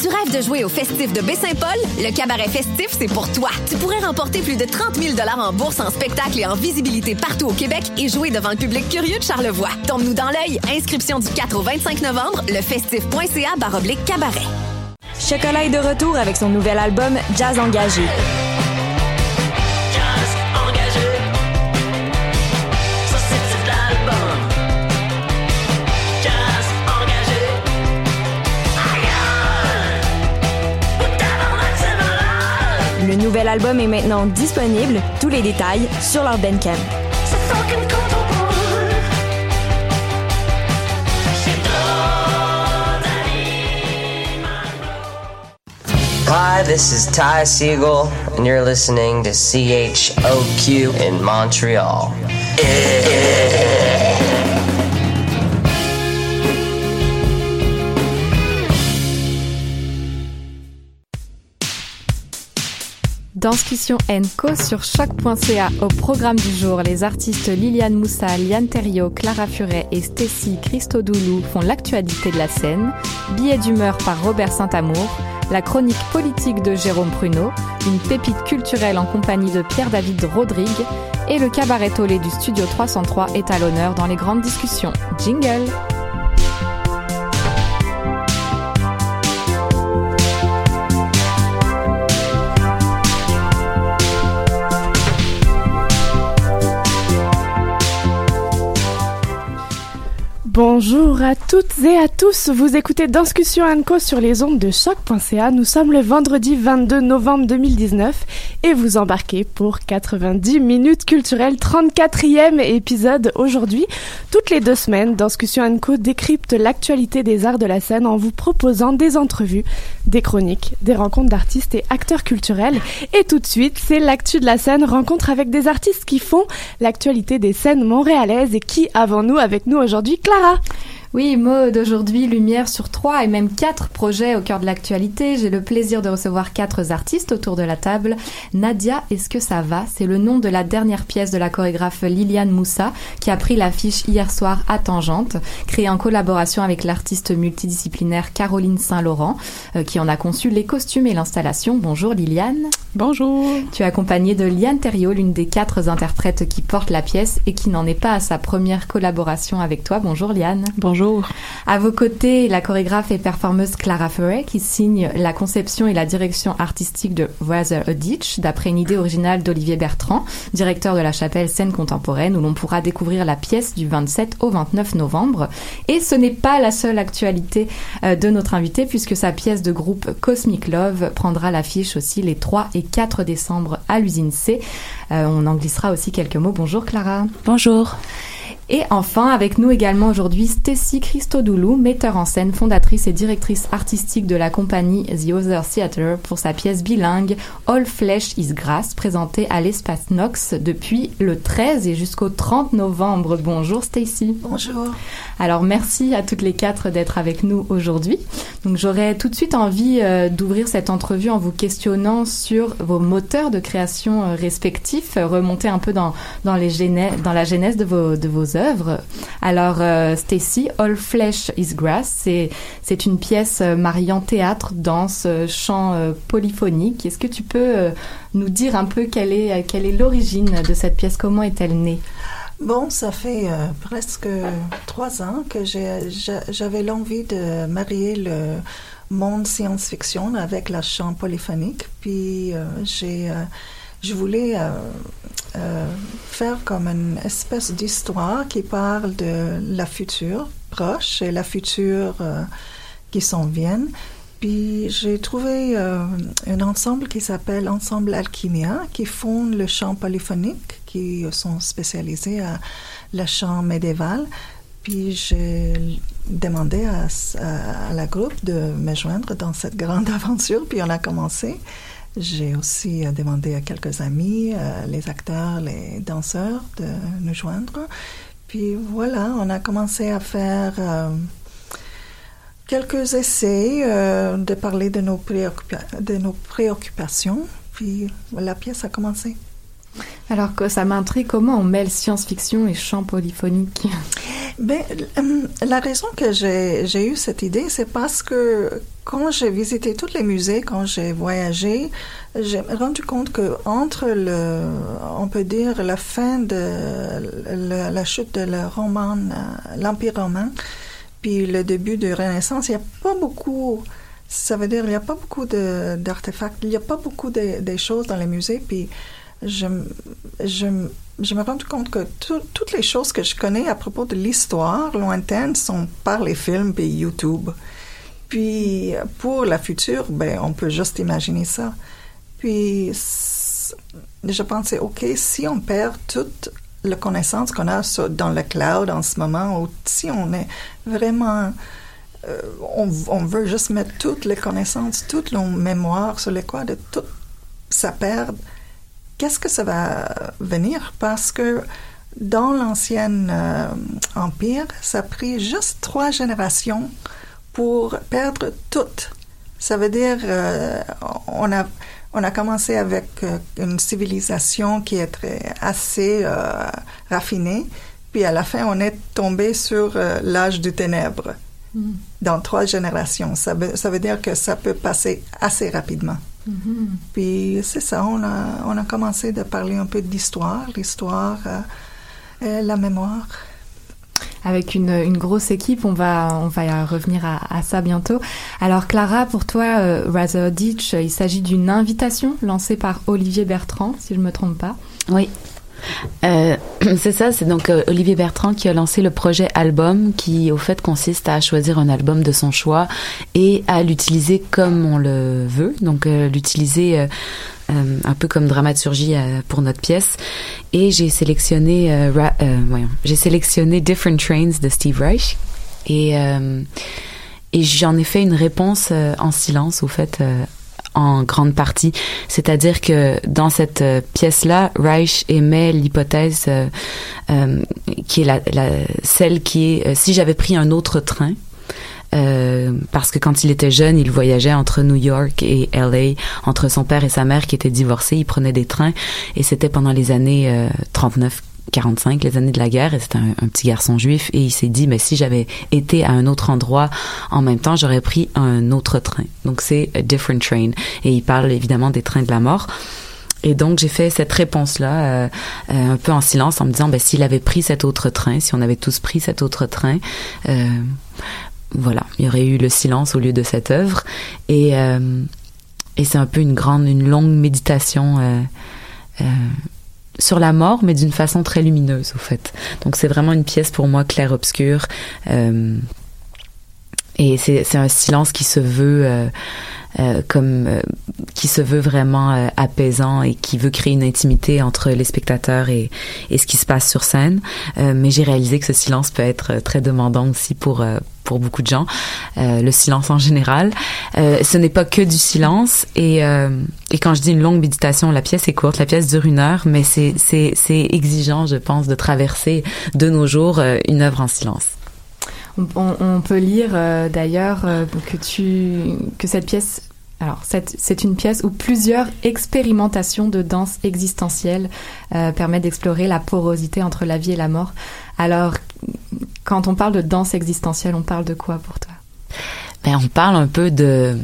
Tu rêves de jouer au festif de Baie-Saint-Paul? Le cabaret festif, c'est pour toi. Tu pourrais remporter plus de 30 000 en bourse, en spectacle et en visibilité partout au Québec et jouer devant le public curieux de Charlevoix. Tombe-nous dans l'œil. Inscription du 4 au 25 novembre, lefestif.ca baroblique cabaret. Chocolat est de retour avec son nouvel album Jazz Engagé. Nouvel album est maintenant disponible, tous les détails sur leur Bandcamp. Hi, this is Ty Siegel, and you're listening to CHOQ in Montreal. Danscussion Co sur choc.ca. Au programme du jour, les artistes Liliane Moussa, Liane Thériault, Clara Furet et Stacy Christodoulou font l'actualité de la scène. Billet d'humeur par Robert Saint-Amour. La chronique politique de Jérôme Pruneau. Une pépite culturelle en compagnie de Pierre-David Rodrigue. Et le cabaret Tolé du Studio 303 est à l'honneur dans les grandes discussions. Jingle! Bonjour à toutes et à tous, vous écoutez Discussion Co sur les ondes de choc.ca. Nous sommes le vendredi 22 novembre 2019 et vous embarquez pour 90 minutes culturelles, 34e épisode aujourd'hui. Toutes les deux semaines, Discussion Co décrypte l'actualité des arts de la scène en vous proposant des entrevues, des chroniques, des rencontres d'artistes et acteurs culturels. Et tout de suite, c'est l'actu de la scène, rencontre avec des artistes qui font l'actualité des scènes montréalaises et qui avons-nous avec nous aujourd'hui Clara? Oui, mode aujourd'hui, lumière sur trois et même quatre projets au cœur de l'actualité. J'ai le plaisir de recevoir quatre artistes autour de la table. Nadia, est-ce que ça va? C'est le nom de la dernière pièce de la chorégraphe Liliane Moussa qui a pris l'affiche hier soir à Tangente, créée en collaboration avec l'artiste multidisciplinaire Caroline Saint-Laurent, euh, qui en a conçu les costumes et l'installation. Bonjour Liliane. Bonjour. Tu es accompagnée de Liane Thériault, l'une des quatre interprètes qui portent la pièce et qui n'en est pas à sa première collaboration avec toi. Bonjour Liane. Bonjour. À vos côtés, la chorégraphe et performeuse Clara Ferret qui signe la conception et la direction artistique de Rather a Ditch d'après une idée originale d'Olivier Bertrand, directeur de la chapelle Scène Contemporaine où l'on pourra découvrir la pièce du 27 au 29 novembre. Et ce n'est pas la seule actualité euh, de notre invité puisque sa pièce de groupe Cosmic Love prendra l'affiche aussi les 3 et 4 décembre à l'usine C. Euh, on en glissera aussi quelques mots. Bonjour Clara. Bonjour. Et enfin, avec nous également aujourd'hui, Stacy Christodoulou, metteur en scène, fondatrice et directrice artistique de la compagnie The Other Theatre pour sa pièce bilingue All Flesh is Grass, présentée à l'Espace Nox depuis le 13 et jusqu'au 30 novembre. Bonjour Stacy. Bonjour. Alors merci à toutes les quatre d'être avec nous aujourd'hui. Donc j'aurais tout de suite envie euh, d'ouvrir cette entrevue en vous questionnant sur vos moteurs de création euh, respectifs, remonter un peu dans, dans, les dans la genèse de vos, de vos œuvres. Alors, euh, Stacy, All Flesh is Grass, c'est, une pièce euh, mariant théâtre, danse, euh, chant polyphonique. Est-ce que tu peux nous dire un peu quelle est, quelle est l'origine de cette pièce? Comment est-elle née? Bon, ça fait presque trois ans que j'avais l'envie de marier le monde science-fiction avec la chant polyphonique. Puis j'ai je voulais euh, euh, faire comme une espèce d'histoire qui parle de la future proche et la future euh, qui s'en viennent. Puis j'ai trouvé un ensemble qui s'appelle Ensemble Alchimia, qui font le chant polyphonique, qui sont spécialisés à le chant médiéval. Puis j'ai demandé à, la groupe de me joindre dans cette grande aventure, puis on a commencé. J'ai aussi euh, demandé à quelques amis, euh, les acteurs, les danseurs, de nous joindre. Puis voilà, on a commencé à faire euh, quelques essais, de parler de nos, de nos préoccupations. Puis la pièce a commencé. Alors que ça m'intrigue, comment on mêle science-fiction et chant polyphonique? Ben, La raison que j'ai eu cette idée, c'est parce que quand j'ai visité tous les musées, quand j'ai voyagé, j'ai rendu compte que entre le, on peut dire, la fin de la chute de l'Empire romain, puis le début de Renaissance, il n'y a pas beaucoup ça veut dire il n'y a pas beaucoup d'artefacts, il n'y a pas beaucoup de, de, choses dans les musées, puis je, je, je me rends compte que toutes les choses que je connais à propos de l'histoire lointaine sont par les films et YouTube. Puis pour la future, ben, on peut juste imaginer ça. Puis je pensais, OK, si on perd toute la connaissance qu'on a dans le cloud en ce moment, ou si on est vraiment... Euh, on, on, veut juste mettre toutes les connaissances, toutes nos mémoires sur les quoi de tout ça perd qu'est-ce que ça va venir? Parce que dans l'ancien euh, empire, ça a pris juste trois générations pour perdre tout. Ça veut dire, euh, on a on a commencé avec euh, une civilisation qui est assez raffinée, puis à la fin, on est tombé sur l'âge du ténèbre. Mm. Dans trois générations. Ça ça veut dire que ça peut passer assez rapidement. Mm-hmm. Puis c'est ça, on a, on a commencé de parler un peu d'histoire, l'histoire, euh, la mémoire. Avec une, une, grosse équipe, on va, on va revenir à, à ça bientôt. Alors Clara, pour toi, euh, Rather Ditch, il s'agit d'une invitation lancée par Olivier Bertrand, si je ne me trompe pas. Oui, euh, c'est ça, c'est donc euh, Olivier Bertrand qui a lancé le projet album qui au fait consiste à choisir un album de son choix et à l'utiliser comme on le veut, donc euh, l'utiliser un peu comme dramaturgie pour notre pièce. Et j'ai sélectionné, j'ai sélectionné Different Trains de Steve Reich et j'en ai fait une réponse en silence au fait en grande partie. C'est-à-dire que dans cette euh, pièce-là, Reich émet l'hypothèse euh, euh, qui est la, celle qui est si j'avais pris un autre train. parce que quand il était jeune, il voyageait entre New York et LA, entre son père et sa mère qui étaient divorcés. Il prenait des trains et c'était pendant les années 39 45, les années de la guerre, et c'était un, petit garçon juif, et il s'est dit, mais si j'avais été à un autre endroit en même temps, j'aurais pris un autre train. Donc c'est a different train. Et il parle évidemment des trains de la mort. Et donc j'ai fait cette réponse-là euh, euh, un peu en silence en me disant, ben, s'il avait pris cet autre train, si on avait tous pris cet autre train, euh, voilà, il y aurait eu le silence au lieu de cette œuvre. Et, et c'est un peu une grande, une longue méditation sur la mort, mais d'une façon très lumineuse, au fait. Donc c'est vraiment une pièce pour moi clair-obscur. Euh, et c'est un silence qui se veut euh, euh, comme euh, qui se veut vraiment euh, apaisant et qui veut créer une intimité entre les spectateurs et, et ce qui se passe sur scène. mais j'ai réalisé que ce silence peut être très demandant aussi pour pour beaucoup de gens, le silence en général. ce n'est pas que du silence et, et quand je dis une longue méditation, la pièce est courte, la pièce dure une heure, mais c'est c'est c'est exigeant, je pense, de traverser de nos jours une œuvre en silence. On, peut lire euh, d'ailleurs euh, que tu que cette pièce alors, c'est une pièce où plusieurs expérimentations de danse existentielle euh, permettent d'explorer la porosité entre la vie et la mort. Alors, quand on parle de danse existentielle, on parle de quoi pour toi? Ben, On parle un peu de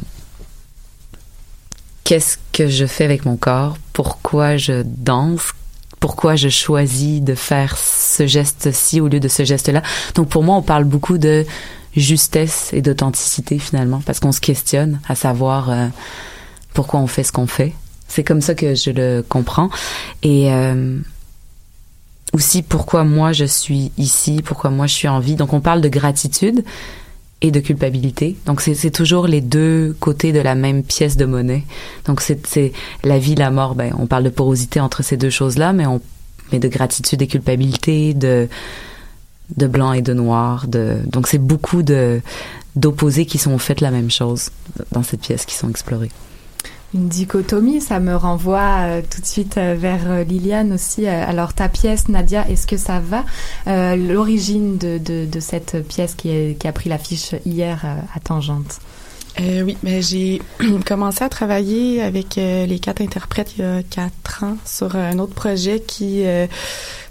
qu'est-ce que je fais avec mon corps, pourquoi je danse, pourquoi je choisis de faire ce geste-ci au lieu de ce geste-là. Donc pour moi, on parle beaucoup de justesse et d'authenticité finalement, parce qu'on se questionne à savoir euh, pourquoi on fait ce qu'on fait. C'est comme ça que je le comprends. Et euh, aussi pourquoi moi je suis ici, pourquoi moi je suis en vie. Donc on parle de gratitude et de culpabilité. Donc c'est toujours les deux côtés de la même pièce de monnaie. Donc c'est la vie, la mort. Ben on parle de porosité entre ces deux choses-là, mais on met de gratitude et culpabilité, de de blanc et de noir. De donc c'est beaucoup d'opposés qui sont en fait la même chose dans cette pièce qui sont explorées une dichotomie. Ça me renvoie euh, tout de suite euh, vers euh, Liliane aussi. alors ta pièce, Nadia, est-ce que ça va? L'origine de, cette pièce qui a pris l'affiche hier à Tangente. Oui, mais j'ai commencé à travailler avec les quatre interprètes il y a quatre ans sur un autre projet qui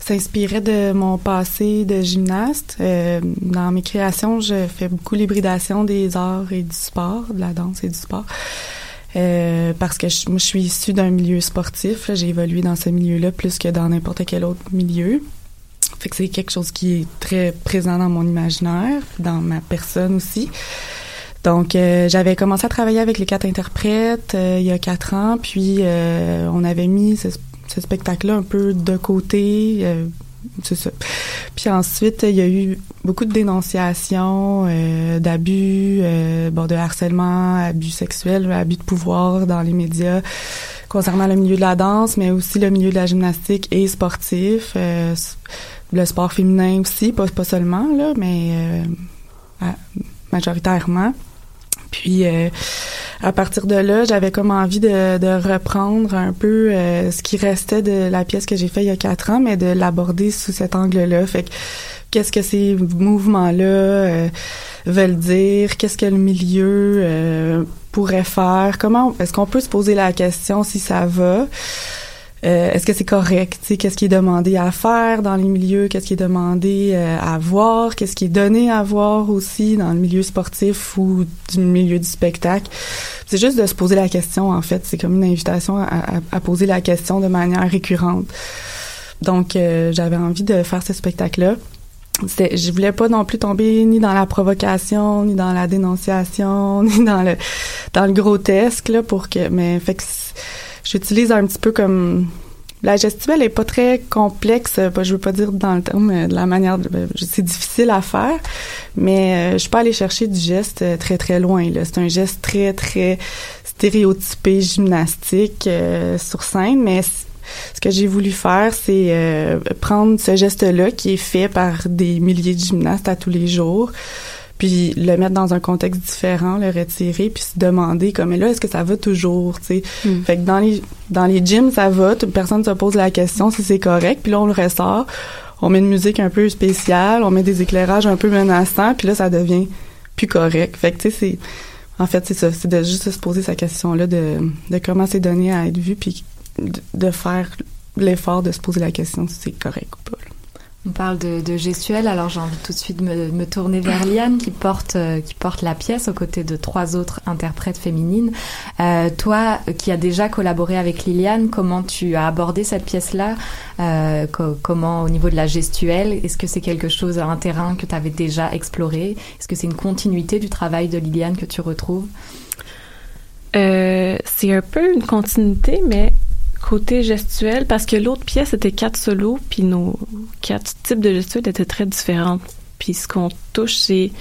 s'inspirait de mon passé de gymnaste. dans mes créations, je fais beaucoup l'hybridation des arts et du sport, de la danse et du sport. Euh, parce que je, moi, je suis issue d'un milieu sportif. J'ai évolué dans ce milieu-là plus que dans n'importe quel autre milieu. Fait que c'est quelque chose qui est très présent dans mon imaginaire, dans ma personne aussi. Donc, euh, j'avais commencé à travailler avec les quatre interprètes euh, il y a quatre ans, puis on avait mis ce, ce spectacle-là un peu de côté, c'est ça. Puis ensuite, il y a eu beaucoup de dénonciations euh, d'abus, euh, bon, de harcèlement, abus sexuels, abus de pouvoir dans les médias concernant le milieu de la danse, mais aussi le milieu de la gymnastique et sportif, euh, le sport féminin aussi, pas, pas seulement là, mais majoritairement. Puis euh, à partir de là, j'avais comme envie de, de reprendre un peu euh, ce qui restait de la pièce que j'ai fait il y a quatre ans, mais de l'aborder sous cet angle-là. Fait que qu'est-ce que ces mouvements-là euh, veulent dire, qu'est-ce que le milieu pourrait faire, comment est-ce qu'on peut se poser la question si ça va? Euh, est-ce que c'est correct? Qu'est-ce qui est demandé à faire dans les milieux? Qu'est-ce qui est demandé euh, à voir? Qu'est-ce qui est donné à voir aussi dans le milieu sportif ou du milieu du spectacle? C'est juste de se poser la question, en fait. C'est comme une invitation à, poser la question de manière récurrente. Donc, euh, j'avais envie de faire ce spectacle-là. Je voulais pas non plus tomber ni dans la provocation, ni dans la dénonciation, ni dans le dans le grotesque là pour que mais fait que j'utilise un petit peu comme la gestuelle est pas très complexe, euh, je veux pas dire dans le terme euh, de la manière, ben, c'est difficile à faire, mais euh, je suis pas allée chercher du geste très très loin. C'est un geste très très stéréotypé gymnastique sur scène, mais ce que j'ai voulu faire, c'est prendre ce geste-là qui est fait par des milliers de gymnastes à tous les jours, puis le mettre dans un contexte différent, le retirer, puis se demander comme là est-ce que ça va toujours, tu sais? Hmm. Fait que dans les dans les gyms ça va, toute personne se pose la question si c'est correct, puis là on le ressort, on met une musique un peu spéciale, on met des éclairages un peu menaçants, puis là ça devient plus correct. Fait que tu sais c'est en fait c'est ça, c'est de juste se poser sa question là de de comment c'est donné à être vu puis de, faire l'effort de se poser la question si c'est correct ou pas. On parle de, de gestuelle, alors j'ai envie tout de suite de me, me tourner vers Liane qui porte euh, qui porte la pièce aux côtés de trois autres interprètes féminines. Euh, toi, qui as déjà collaboré avec Liliane, comment tu as abordé cette pièce-là? Euh, Comment au niveau de la gestuelle, est-ce que c'est quelque chose, un terrain que tu avais déjà exploré? Est-ce que c'est une continuité du travail de Liliane que tu retrouves? Euh, C'est un peu une continuité, mais côté gestuel parce que l'autre pièce était quatre solos puis nos quatre types de gestuels étaient très différents puis ce qu'on touche c'est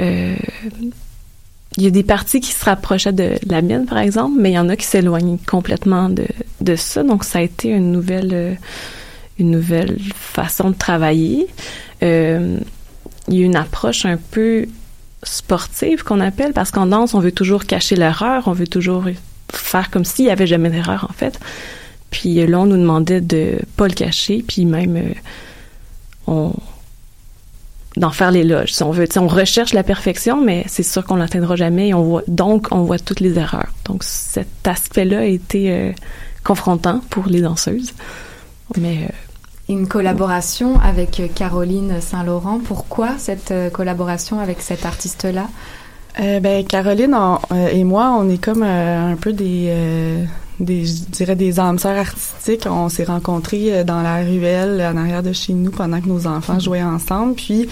euh, il y a des parties qui se rapprochaient de la mienne, par exemple, mais il y en a qui s'éloignent complètement de, de ça. Donc, ça a été une nouvelle, euh, une nouvelle façon de travailler. Euh, il y a une approche un peu sportive qu'on appelle, parce qu'en danse, on veut toujours cacher l'erreur, on veut toujours faire comme s'il y avait jamais d'erreur, en fait. Puis là, on nous demandait de pas le cacher, puis même, euh, on d'en faire l'éloge. Si on veut, on recherche la perfection, mais c'est sûr qu'on l'atteindra jamais. On voit donc on voit toutes les erreurs. Donc cet aspect-là a été euh, confrontant pour les danseuses. Mais euh, une collaboration avec Caroline Saint-Laurent. Pourquoi cette euh, collaboration avec cet artiste-là? Ben Caroline et moi, on est comme un peu des des, je dirais des âmes sœurs artistiques. On s'est rencontrés dans la ruelle en arrière de chez nous pendant que nos enfants jouaient ensemble. Puis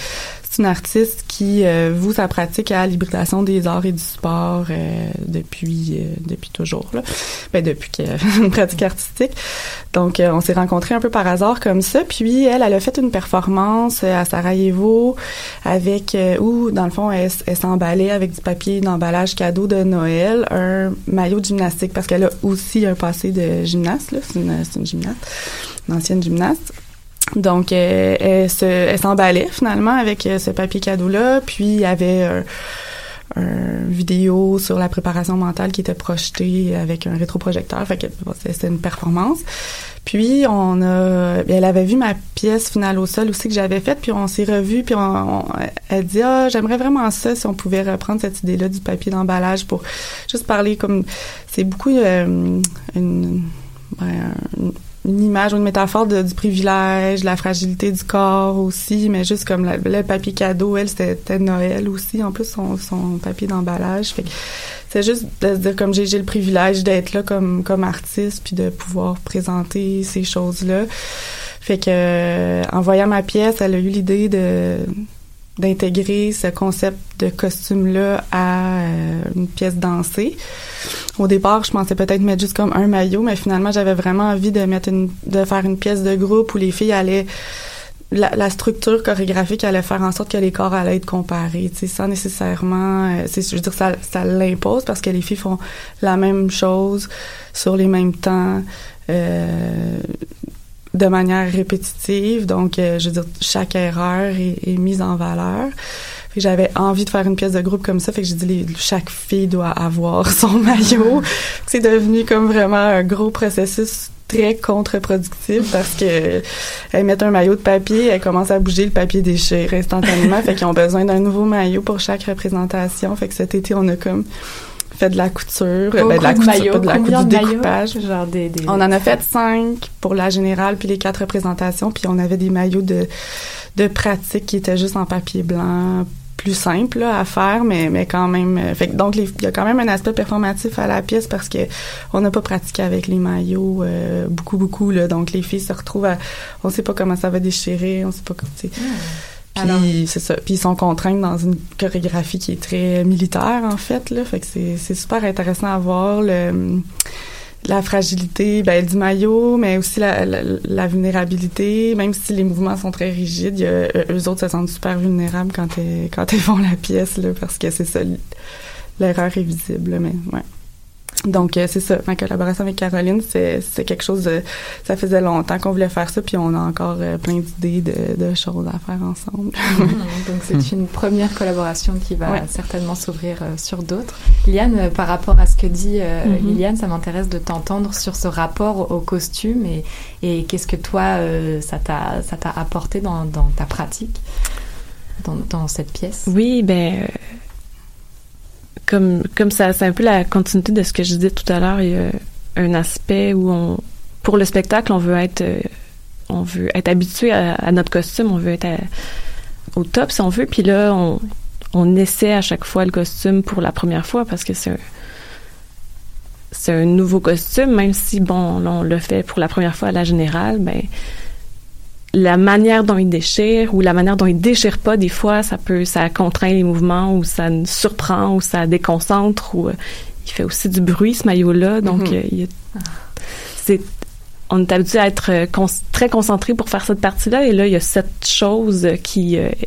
c'est une artiste qui euh, voue sa pratique à l'hybridation des arts et du sport euh, depuis euh, depuis toujours là. Ben depuis une pratique artistique. Donc on s'est rencontrés un peu par hasard comme ça. Puis elle, elle a fait une performance à Sarajevo avec où dans le fond elle, elle s'emballait avec du papier d'emballage cadeau de Noël, un maillot de gymnastique parce qu'elle a aussi un passé de gymnaste là. C'est une, une gymnaste, une ancienne gymnaste. Donc, euh, elle, s'emballait finalement avec euh, ce papier cadeau-là. Puis, il y avait un, vidéo sur la préparation mentale qui était projetée avec un rétroprojecteur. Fait que c'était une performance. Puis, on a... Elle avait vu ma pièce finale au sol aussi que j'avais faite. Puis, on s'est revus. Puis, on, elle dit « Ah, j'aimerais vraiment ça si on pouvait reprendre cette idée-là du papier d'emballage pour juste parler comme... C'est beaucoup euh, une... Ben, une image ou une métaphore de, du privilège, la fragilité du corps aussi, mais juste comme le papier cadeau, elle, c'était Noël aussi, en plus son, papier d'emballage. C'est juste de se dire comme j'ai le privilège d'être là comme comme artiste puis de pouvoir présenter ces choses-là. Fait que en voyant ma pièce, elle a eu l'idée de d'intégrer ce concept de costume-là à euh, une pièce dansée. Au départ, je pensais peut-être mettre juste comme un maillot, mais finalement, j'avais vraiment envie de mettre une, de faire une pièce de groupe où les filles allaient la, structure chorégraphique allait faire en sorte que les corps allaient être comparés, tu sais, sans nécessairement, euh, je veux dire, ça, ça l'impose parce que les filles font la même chose sur les mêmes temps. Euh, de manière répétitive. Donc, euh, je veux dire, chaque erreur est, mise en valeur. J'avais envie de faire une pièce de groupe comme ça, fait que j'ai dit chaque fille doit avoir son maillot. C'est devenu comme vraiment un gros processus très contre-productif parce que elles mettent un maillot de papier, elles commencent à bouger le papier déchire instantanément, fait qu'ils ont besoin d'un nouveau maillot pour chaque représentation. Fait que cet été, on a comme fait de la couture, ben, de la couture, pas de la couture, du découpage. Genre des, des, On en a fait cinq pour la générale, puis les quatre représentations, puis on avait des maillots de, de pratique qui étaient juste en papier blanc, plus simple à faire, mais mais quand même. Euh, fait donc il y a quand même un aspect performatif à la pièce parce que on n'a pas pratiqué avec les maillots euh, beaucoup beaucoup là. Donc les filles se retrouvent à, on sait pas comment ça va déchirer, on sait pas comment. Puis c'est ça. Puis ils sont contraints dans une chorégraphie qui est très militaire en fait là. Fait que c'est super intéressant à voir le la fragilité ben, du maillot, mais aussi la, la, vulnérabilité. Même si les mouvements sont très rigides, a, eux autres se sentent super vulnérables quand ils quand ils font la pièce là, parce que c'est ça l'erreur est visible. Mais ouais. Donc, euh, c'est ça. Ma collaboration avec Caroline, c'est, quelque chose de... Ça faisait longtemps qu'on voulait faire ça, puis on a encore euh, plein d'idées de, choses à faire ensemble. donc, c'est une première collaboration qui va certainement s'ouvrir euh, sur d'autres. Liane, par rapport à ce que dit mm-hmm. Liliane, ça m'intéresse de t'entendre sur ce rapport au costume et, et qu'est-ce que toi, ça, t'a, ça t'a apporté dans, dans ta pratique, dans, dans cette pièce? Oui, ben comme comme ça c'est un peu la continuité de ce que je disais tout à l'heure. Il y a un aspect où on pour le spectacle on veut être euh, on veut être habitué à, notre costume on veut être au top si on veut. Puis là on on essaie à chaque fois le costume pour la première fois parce que c'est c'est un nouveau costume même si bon on le fait pour la première fois à la générale ben la manière dont il déchire ou la manière dont il déchire pas des fois ça peut ça contraint les mouvements ou ça surprend ou ça déconcentre ou euh, il fait aussi du bruit ce maillot là donc mm-hmm. euh, c'est on est habitué à être euh, très concentré pour faire cette partie là et là il y a cette chose qui est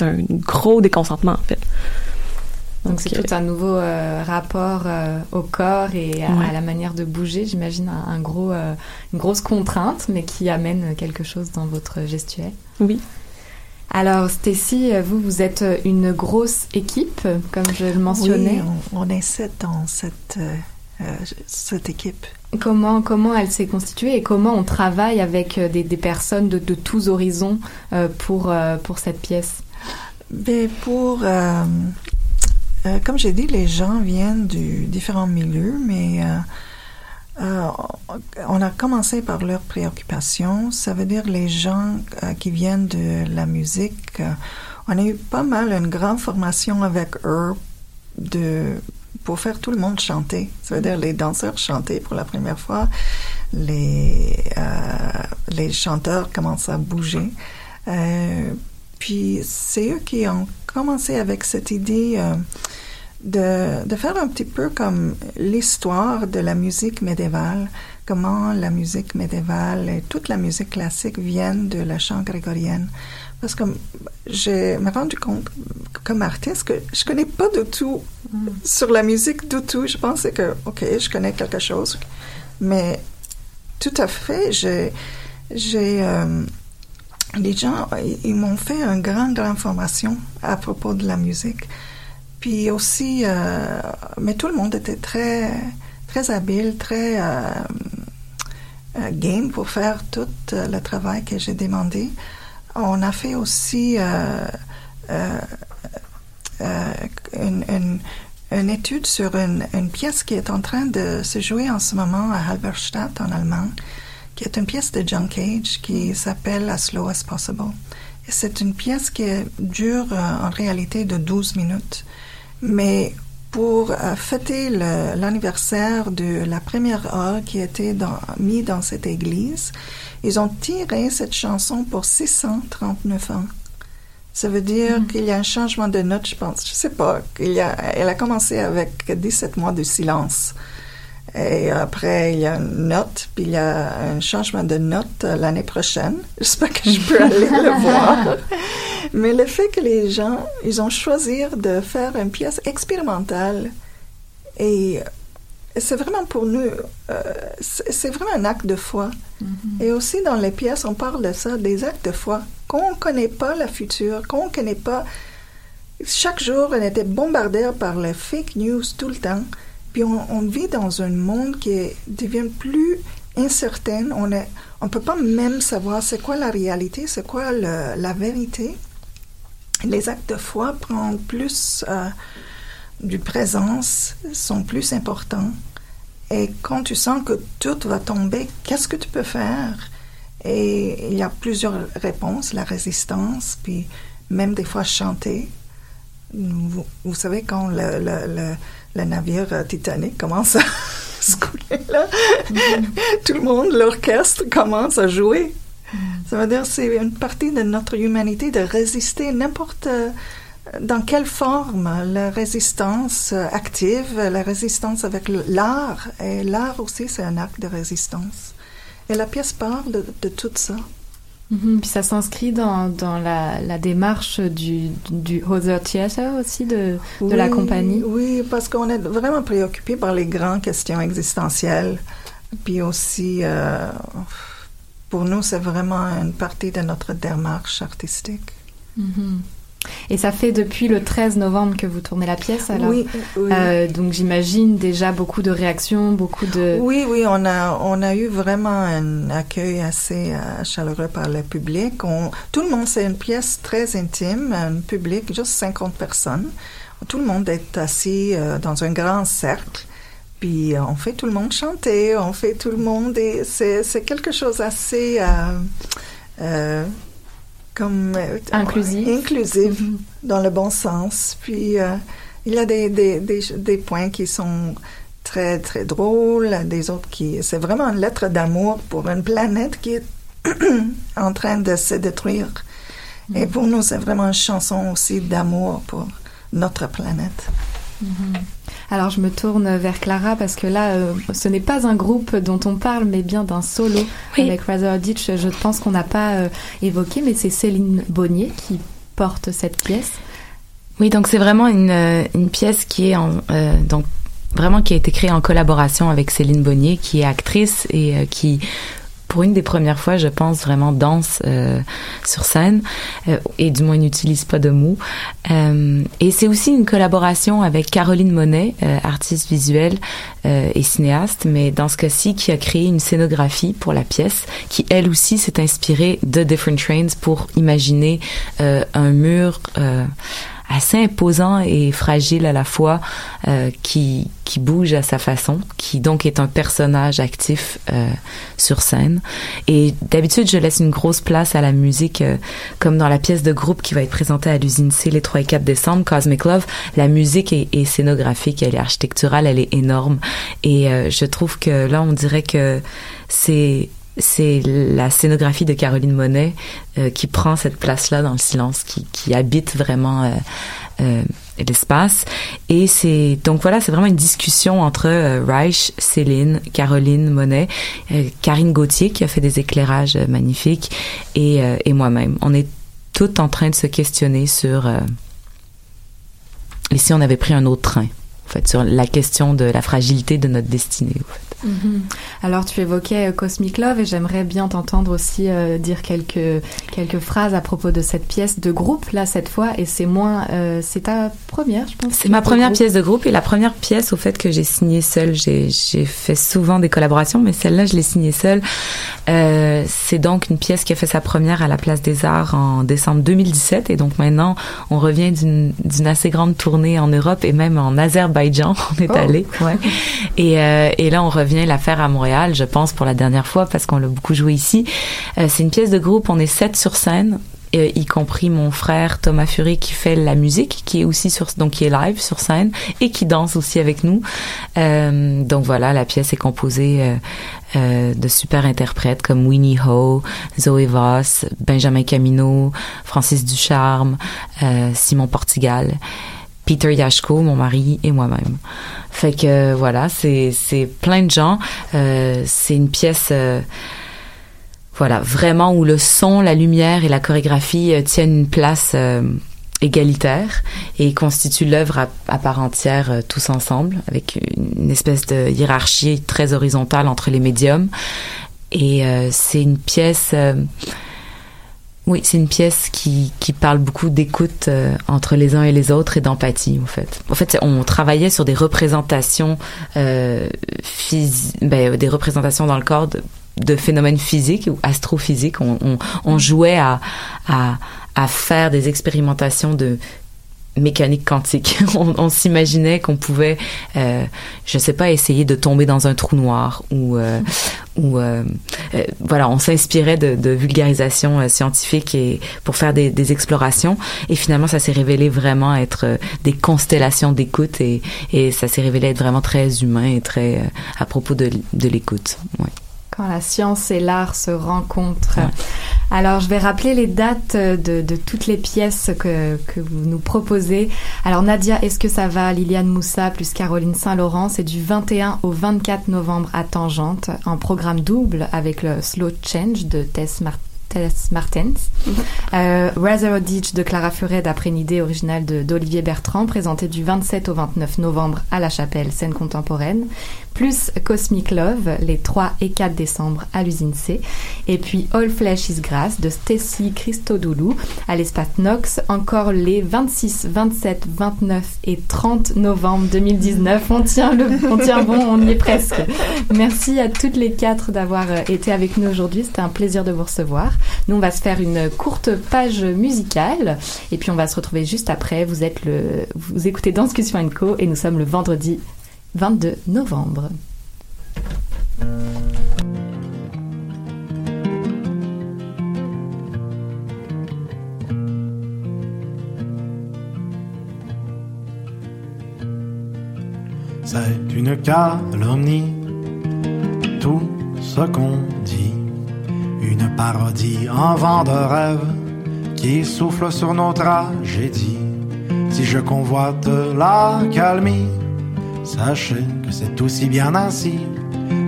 un gros déconcentrement en fait Donc c'est tout un nouveau euh, rapport euh, au corps et à, Ouais. à la manière de bouger. J'imagine un, un gros, euh, une grosse contrainte, mais qui amène quelque chose dans votre gestuelle. Oui. Alors Stacy, vous, vous êtes une grosse équipe, comme je le mentionnais. Oui, on, on est sept dans cette, cette équipe. Comment, comment elle s'est constituée et comment on travaille avec des, des personnes de, de tous horizons pour, pour cette pièce? Mais pour, euh, euh, comme j'ai dit, les gens viennent du différents milieux, mais euh, euh, on a commencé par leurs préoccupations. Ça veut dire les gens euh, qui viennent de la musique. on a eu pas mal une grande formation avec eux de pour faire tout le monde chanter. Ça veut dire les danseurs chanter pour la première fois, les euh, les chanteurs commencent à bouger. Euh, puis c'est eux qui ont commencé avec cette idée euh, de, de faire un petit peu comme l'histoire de la musique médiévale, comment la musique médiévale et toute la musique classique viennent de la chant grégorienne. Parce que je me rendu compte, comme artiste, que je connais pas du tout sur la musique du tout. Je pensais que, OK, je connais quelque chose, mais tout à fait, j'ai, j'ai, euh, les gens, ils, ils m'ont fait une grande, grande formation à propos de la musique. Puis aussi, euh, mais tout le monde était très, très habile, très euh, euh, game pour faire tout euh, le travail que j'ai demandé. On a fait aussi euh, euh, euh, une, une, une étude sur une, une pièce qui est en train de se jouer en ce moment à Halberstadt en Allemagne, qui est une pièce de John Cage qui s'appelle As Slow as Possible. C'est une pièce qui dure euh, en réalité de 12 minutes. Mais pour euh, fêter l'anniversaire de la première heure qui était dans, mis dans cette église, ils ont tiré cette chanson pour 639 ans. Ça veut dire qu'il y a un changement de note, je pense. Je sais pas. y a, elle a commencé avec 17 mois de silence. Et après, il y a une note, puis il y a un changement de note l'année prochaine. J'espère que je peux aller le voir. Mais le fait que les gens, ils ont choisi de faire une pièce expérimentale et c'est vraiment pour nous, euh, c'est vraiment un acte de foi. Et aussi dans les pièces, on parle de ça, des actes de foi. Qu'on ne connaît pas la future, qu'on ne connaît pas. Chaque jour, on était bombardé par les fake news tout le temps. Puis on, vit dans un monde qui devient plus incertain. On ne peut pas même savoir c'est quoi la réalité, c'est quoi la vérité. Les actes de foi prennent plus euh, du présence, sont plus importants. Et quand tu sens que tout va tomber, qu'est-ce que tu peux faire? Et il y a plusieurs réponses, la résistance, puis même des fois chanter. Vous, savez, quand le, navire Titanic commence à se couler, tout le monde, l'orchestre commence à jouer. Ça veut dire c'est une partie de notre humanité de résister n'importe euh, dans quelle forme la résistance active, la résistance avec l'art. Et l'art aussi, c'est un acte de résistance. Et la pièce parle de tout ça. Mhm, Puis ça s'inscrit dans, dans la, la démarche du, du Other Theater aussi, de, de la compagnie? Oui, parce qu'on est vraiment préoccupé par les grandes questions existentielles. Puis aussi, euh, pour nous, c'est vraiment une partie de notre démarche artistique. Mhm. Et ça fait depuis le 13 novembre que vous tournez la pièce, alors Oui, oui. Euh, donc j'imagine déjà beaucoup de réactions, beaucoup de... Oui, oui, on a, on a eu vraiment un accueil assez euh, chaleureux par le public. On, tout le monde, c'est une pièce très intime, un public, juste 50 personnes. Tout le monde est assis euh, dans un grand cercle. Puis on fait tout le monde chanter, on fait tout le monde et c'est, c'est quelque chose assez comme euh, Inclusif. inclusif dans le bon sens. Puis euh, il y a des, des, des, des points qui sont très très drôles, des autres qui c'est vraiment une lettre d'amour pour une planète qui est en train de se détruire. Et pour nous, c'est vraiment une chanson aussi d'amour pour notre planète. Mhm. Alors je me tourne vers Clara parce que là, euh, ce n'est pas un groupe dont on parle, mais bien d'un solo Oui. avec Rather Ditch. Je pense qu'on n'a pas euh, évoqué, mais c'est Céline Bonnier qui porte cette pièce. Oui, donc c'est vraiment une, euh, une pièce qui est en, euh, donc vraiment qui a été créée en collaboration avec Céline Bonnier, qui est actrice et qui pour une des premières fois, je pense, vraiment danse euh, sur scène, euh, et du moins n'utilise pas de mots. Euh, et c'est aussi une collaboration avec Caroline Monet, euh, artiste visuelle euh, et cinéaste, mais dans ce cas-ci, qui a créé une scénographie pour la pièce, qui elle aussi s'est inspirée de Different Trains pour imaginer euh, un mur assez imposant et fragile à la fois, euh, qui, qui bouge à sa façon, qui donc est un personnage actif euh, sur scène. Et d'habitude, je laisse une grosse place à la musique, euh, comme dans la pièce de groupe qui va être présentée à l'usine C les 3 et 4 décembre, Cosmic Love. La musique est, est scénographique, elle est architecturale, elle est énorme. Et euh, je trouve que là, on dirait que c'est c'est la scénographie de Caroline Monet euh, qui prend cette place-là dans le silence, qui, qui habite vraiment euh, euh, l'espace. Et c'est donc voilà, c'est vraiment une discussion entre euh, Reich, Céline, Caroline Monet, euh, Karine Gauthier qui a fait des éclairages magnifiques et, et moi-même. On est toutes en train de se questionner sur et si on avait pris un autre train, en fait, sur la question de la fragilité de notre destinée. En fait. Mhm. Alors tu évoquais euh, Cosmic Love et j'aimerais bien t'entendre aussi euh, dire quelques quelques phrases à propos de cette pièce de groupe là cette fois et c'est moins euh, c'est ta première je pense. C'est ma première pièce de groupe et la première pièce au fait que j'ai signée seule. J'ai j'ai fait souvent des collaborations mais celle-là je l'ai signée seule. Euh, c'est donc une pièce qui a fait sa première à la Place des Arts en décembre 2017 et donc maintenant on revient d'une d'une assez grande tournée en Europe et même en Azerbaïdjan on est Oh. allé. Ouais. Et et là on revient la faire à Montréal je pense pour la dernière fois parce qu'on l'a beaucoup joué ici. Euh, c'est une pièce de groupe on est sept sur scène y compris mon frère Thomas Fury qui fait la musique, qui est aussi sur donc qui est live sur scène et qui danse aussi avec nous. Euh, donc voilà, la pièce est composée euh, de super interprètes comme Winnie Ho, Zoé Voss, Benjamin Camino, Francis Ducharme, Simon Portugal. Peter Yashko, mon mari et moi-même. Fait que voilà, c'est plein de gens. Euh, c'est une pièce euh, voilà, vraiment où le son, la lumière et la chorégraphie euh, tiennent une place égalitaire et constituent l'œuvre à, part entière tous ensemble, avec une espèce de hiérarchie très horizontale entre les médiums. Et c'est une pièce... euh, oui, c'est une pièce qui, qui parle beaucoup d'écoute euh, entre les uns et les autres et d'empathie, en fait. En fait, on travaillait sur des représentations, euh, ben, des représentations dans le corps de, de phénomènes physiques ou astrophysiques. On, on, on jouait à, à, à faire des expérimentations de mécanique quantique. on on s'imaginait qu'on pouvait, euh, je sais pas, essayer de tomber dans un trou noir ou euh, ou euh, euh, voilà, on s'inspirait de, de vulgarisation euh, scientifique et pour faire des, des explorations. Et finalement, ça s'est révélé vraiment être euh, des constellations d'écoute et, et ça s'est révélé être vraiment très humain et très à propos de, de l'écoute. Quand la science et l'art se rencontrent. Alors, je vais rappeler les dates de, de toutes les pièces que, que vous nous proposez. Alors, Nadia, est-ce que ça va? Liliane Moussa plus Caroline Saint-Laurent, c'est du 21 au 24 novembre à Tangente, en programme double avec le Slow Change de Tess, Mar- Tess Martens. Euh, Rather Ditch de Clara Furet, d'après une idée originale d'Olivier Bertrand, présenté du 27 au 29 novembre à la Chapelle, scène contemporaine. Plus Cosmic Love, les 3 et 4 décembre à l'usine C. Et puis All Flesh is Grass de Stacy Christodoulou à l'espace Nox, encore les 26, 27, 29 et 30 novembre 2019. On tient, le, on tient bon, on y est presque. Merci à toutes les quatre d'avoir euh, été avec nous aujourd'hui. C'était un plaisir de vous recevoir. Nous, on va se faire une courte page musicale et puis on va se retrouver juste après. Vous êtes le, vous écoutez Danscussion Co et nous sommes le vendredi 22 novembre. C'est une calomnie, tout ce qu'on dit. Une parodie en vent de rêve qui souffle sur nos tragédies. Si je convoite la calmie, sachez que c'est aussi bien ainsi.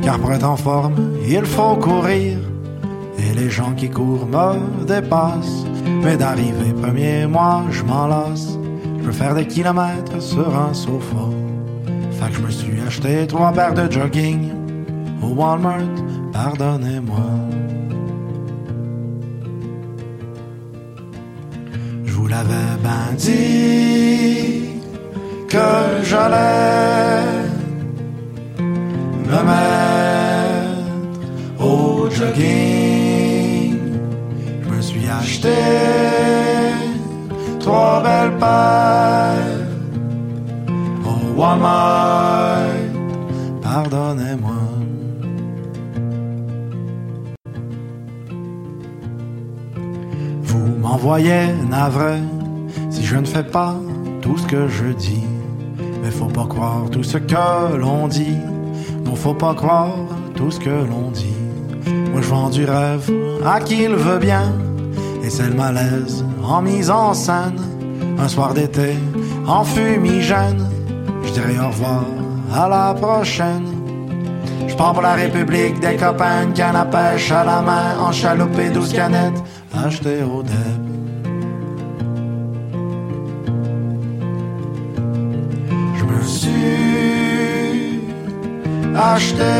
Car pour être en forme, il faut courir. Et les gens qui courent me dépassent. Mais d'arriver premier, moi je m'en lasse. Je peux faire des kilomètres sur un sofa. Fait que je me suis acheté trois paires de jogging au Walmart, pardonnez-moi. Je vous l'avais bien dit que j'allais me mettre au jogging. Je me suis acheté trois belles paires au Walmart. Pardonnez-moi. Vous m'envoyez navré si je ne fais pas tout ce que je dis. Mais faut pas croire tout ce que l'on dit. Non, faut pas croire tout ce que l'on dit. Moi, je vends du rêve à qui il veut bien. Et c'est le malaise en mise en scène. Un soir d'été, en fumigène. Je dirais au revoir à la prochaine. Je pars pour la République des copains, canne à pêche à la main, en chaloupe et douze canettes, achetées au deb. Acheté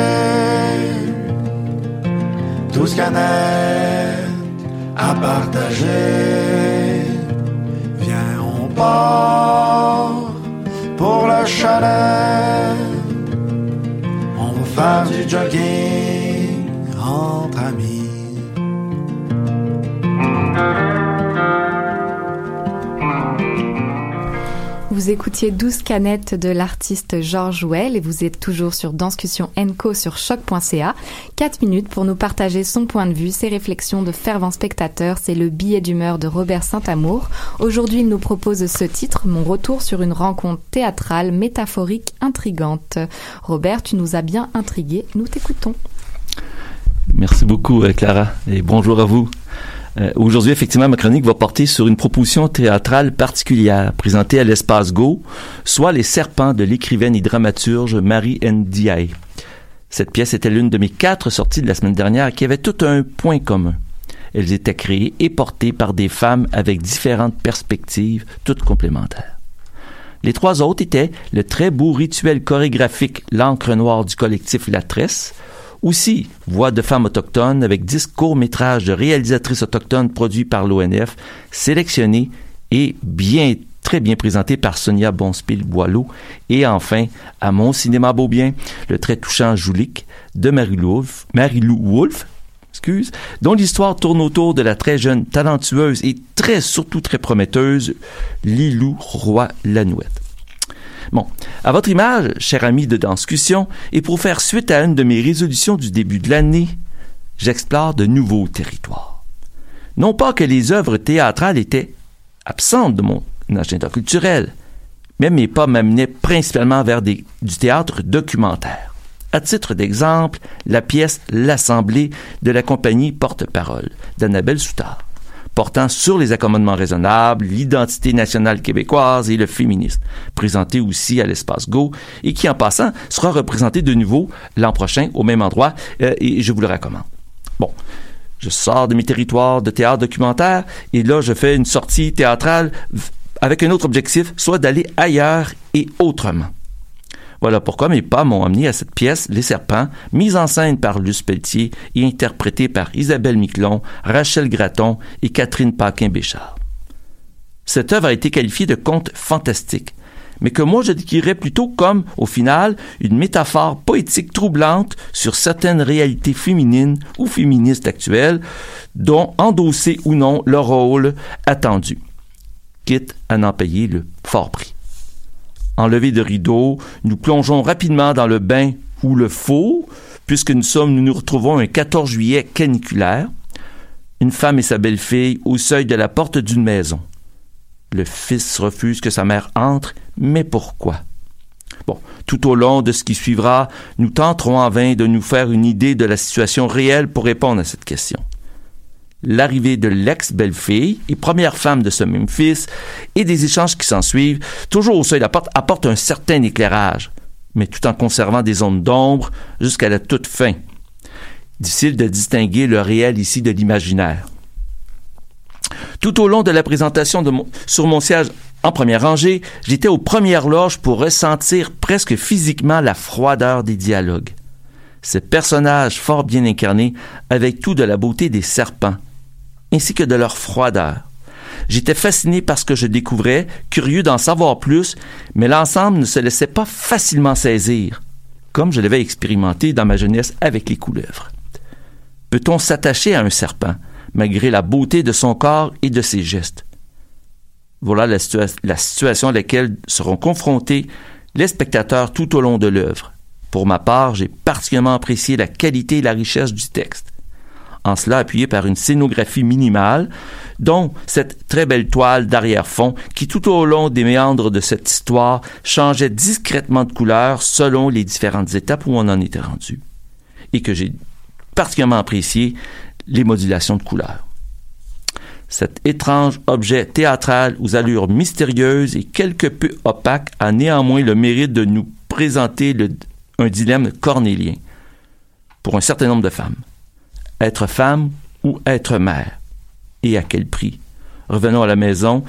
douze canettes à partager. Viens, on part pour le chalet. On va faire du jogging entre amis. Vous écoutiez 12 canettes de l'artiste Georges Well et vous êtes toujours sur Danscussion Enco sur choc.ca. 4 minutes pour nous partager son point de vue, ses réflexions de fervent spectateur. C'est le billet d'humeur de Robert Saint-Amour. Aujourd'hui, il nous propose ce titre, Mon retour sur une rencontre théâtrale, métaphorique, intrigante. Robert, tu nous as bien intrigué. Nous t'écoutons. Merci beaucoup, euh, Clara, et bonjour à vous. Euh, Aujourd'hui, effectivement, ma chronique va porter sur une proposition théâtrale particulière présentée à l'Espace Go, soit Les Serpents de l'écrivaine et dramaturge Marie Ndiaye. Cette pièce était l'une de mes quatre sorties de la semaine dernière qui avait tout un point commun. Elles étaient créées et portées par des femmes avec différentes perspectives, toutes complémentaires. Les trois autres étaient le très beau rituel chorégraphique L'encre noire du collectif La Tresse, aussi, Voix de femmes autochtones avec 10 courts-métrages de réalisatrices autochtones produits par l'ONF, sélectionnés et bien, très bien présentés par Sonia Bonspil-Boileau. Et enfin, à Mon Cinéma Beaubien, le très touchant Joulik de Marie-Lou Wolfe, excuse, dont l'histoire tourne autour de la très jeune, talentueuse et très, surtout très prometteuse Lilou Roy-Lanouette. Bon, à votre image, cher ami de Danscussion, et pour faire suite à une de mes résolutions du début de l'année, j'explore de nouveaux territoires. Non pas que les œuvres théâtrales étaient absentes de mon agenda culturel, mais mes pas m'amenaient principalement vers du théâtre documentaire. À titre d'exemple, la pièce L'Assemblée de la compagnie Porte-Parole d'Annabelle Soutard portant sur les accommodements raisonnables, l'identité nationale québécoise et le féminisme, présenté aussi à l'espace Go et qui, en passant, sera représenté de nouveau l'an prochain au même endroit euh, et je vous le recommande. Bon. Je sors de mes territoires de théâtre documentaire et là, je fais une sortie théâtrale avec un autre objectif, soit d'aller ailleurs et autrement. Voilà pourquoi mes pas m'ont amené à cette pièce Les Serpents, mise en scène par Luce Pelletier et interprétée par Isabelle Miquelon, Rachel Graton et Catherine Paquin-Béchard. Cette œuvre a été qualifiée de conte fantastique, mais que moi je décrirais plutôt comme, au final, une métaphore poétique troublante sur certaines réalités féminines ou féministes actuelles, dont endosser ou non leur rôle attendu, quitte à n'en payer le fort prix. Enlevé de rideau, nous plongeons rapidement dans le bain ou le faux, puisque nous sommes, nous nous retrouvons un 14 juillet caniculaire. Une femme et sa belle-fille au seuil de la porte d'une maison. Le fils refuse que sa mère entre, mais pourquoi? Bon, tout au long de ce qui suivra, nous tenterons en vain de nous faire une idée de la situation réelle pour répondre à cette question l'arrivée de l'ex-belle-fille et première femme de ce même fils et des échanges qui s'ensuivent, toujours au seuil de la porte, apportent un certain éclairage, mais tout en conservant des zones d'ombre jusqu'à la toute fin. Difficile de distinguer le réel ici de l'imaginaire. Tout au long de la présentation sur mon siège En première rangée, j'étais aux premières loges pour ressentir presque physiquement la froideur des dialogues. Ces personnages fort bien incarnés avec tout de la beauté des serpents, ainsi que de leur froideur. J'étais fasciné par ce que je découvrais, curieux d'en savoir plus, mais l'ensemble ne se laissait pas facilement saisir, comme je l'avais expérimenté dans ma jeunesse avec les couleuvres. Peut-on s'attacher à un serpent, malgré la beauté de son corps et de ses gestes? Voilà la, situation à laquelle seront confrontés les spectateurs tout au long de l'œuvre. Pour ma part, j'ai particulièrement apprécié la qualité et la richesse du texte en cela appuyé par une scénographie minimale, dont cette très belle toile d'arrière-fond qui tout au long des méandres de cette histoire changeait discrètement de couleur selon les différentes étapes où on en était rendu, et que j'ai particulièrement apprécié les modulations de couleurs. Cet étrange objet théâtral aux allures mystérieuses et quelque peu opaques a néanmoins le mérite de nous présenter un dilemme cornélien pour un certain nombre de femmes être femme ou être mère Et à quel prix? Revenons à la maison.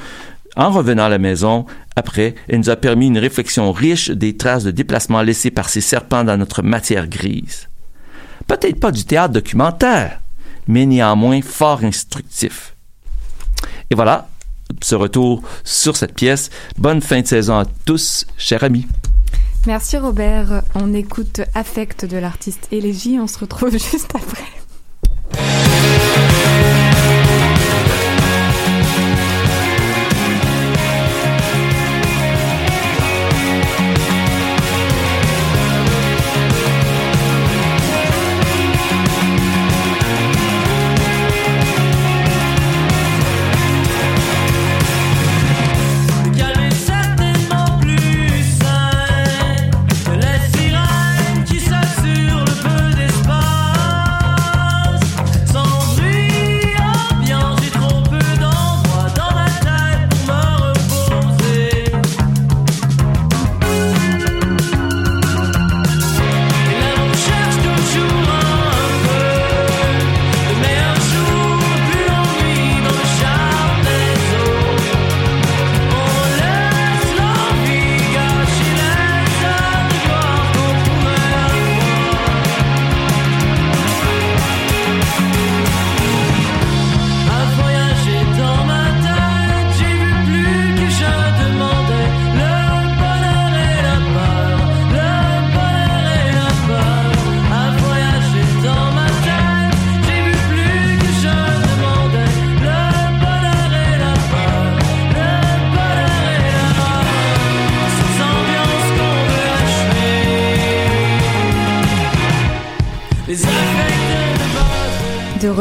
En revenant à la maison, après, elle nous a permis une réflexion riche des traces de déplacement laissées par ces serpents dans notre matière grise. Peut-être pas du théâtre documentaire, mais néanmoins fort instructif. Et voilà, ce retour sur cette pièce. Bonne fin de saison à tous, chers amis. Merci Robert. On écoute Affect de l'artiste Élégie. On se retrouve juste après. Yeah.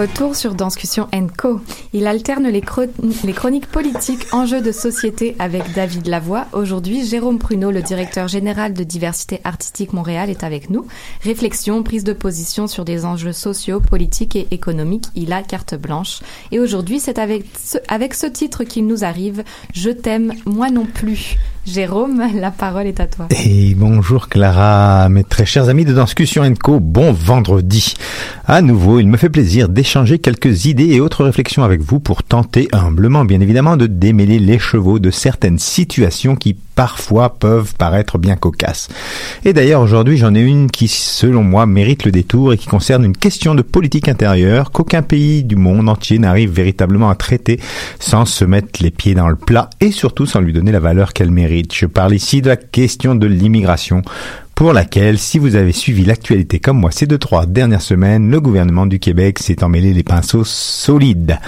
Retour sur Danscussion Co. Il alterne les, chroniques politiques, enjeux de société avec David Lavoie. Aujourd'hui, Jérôme Pruneau, le directeur général de Diversité Artistique Montréal, est avec nous. Réflexion, prise de position sur des enjeux sociaux, politiques et économiques. Il a carte blanche. Et aujourd'hui, c'est avec ce, avec ce titre qu'il nous arrive. Je t'aime, moi non plus. Jérôme, la parole est à toi. Et bonjour Clara, mes très chers amis de Danscussion Co, bon vendredi. À nouveau, il me fait plaisir d'échanger quelques idées et autres réflexions avec vous pour tenter humblement, bien évidemment, de démêler les chevaux de certaines situations qui parfois peuvent paraître bien cocasses. Et d'ailleurs, aujourd'hui, j'en ai une qui, selon moi, mérite le détour et qui concerne une question de politique intérieure qu'aucun pays du monde entier n'arrive véritablement à traiter sans se mettre les pieds dans le plat et surtout sans lui donner la valeur qu'elle mérite. Je parle ici de la question de l'immigration pour laquelle, si vous avez suivi l'actualité comme moi ces deux trois dernières semaines, le gouvernement du Québec s'est emmêlé les pinceaux solides.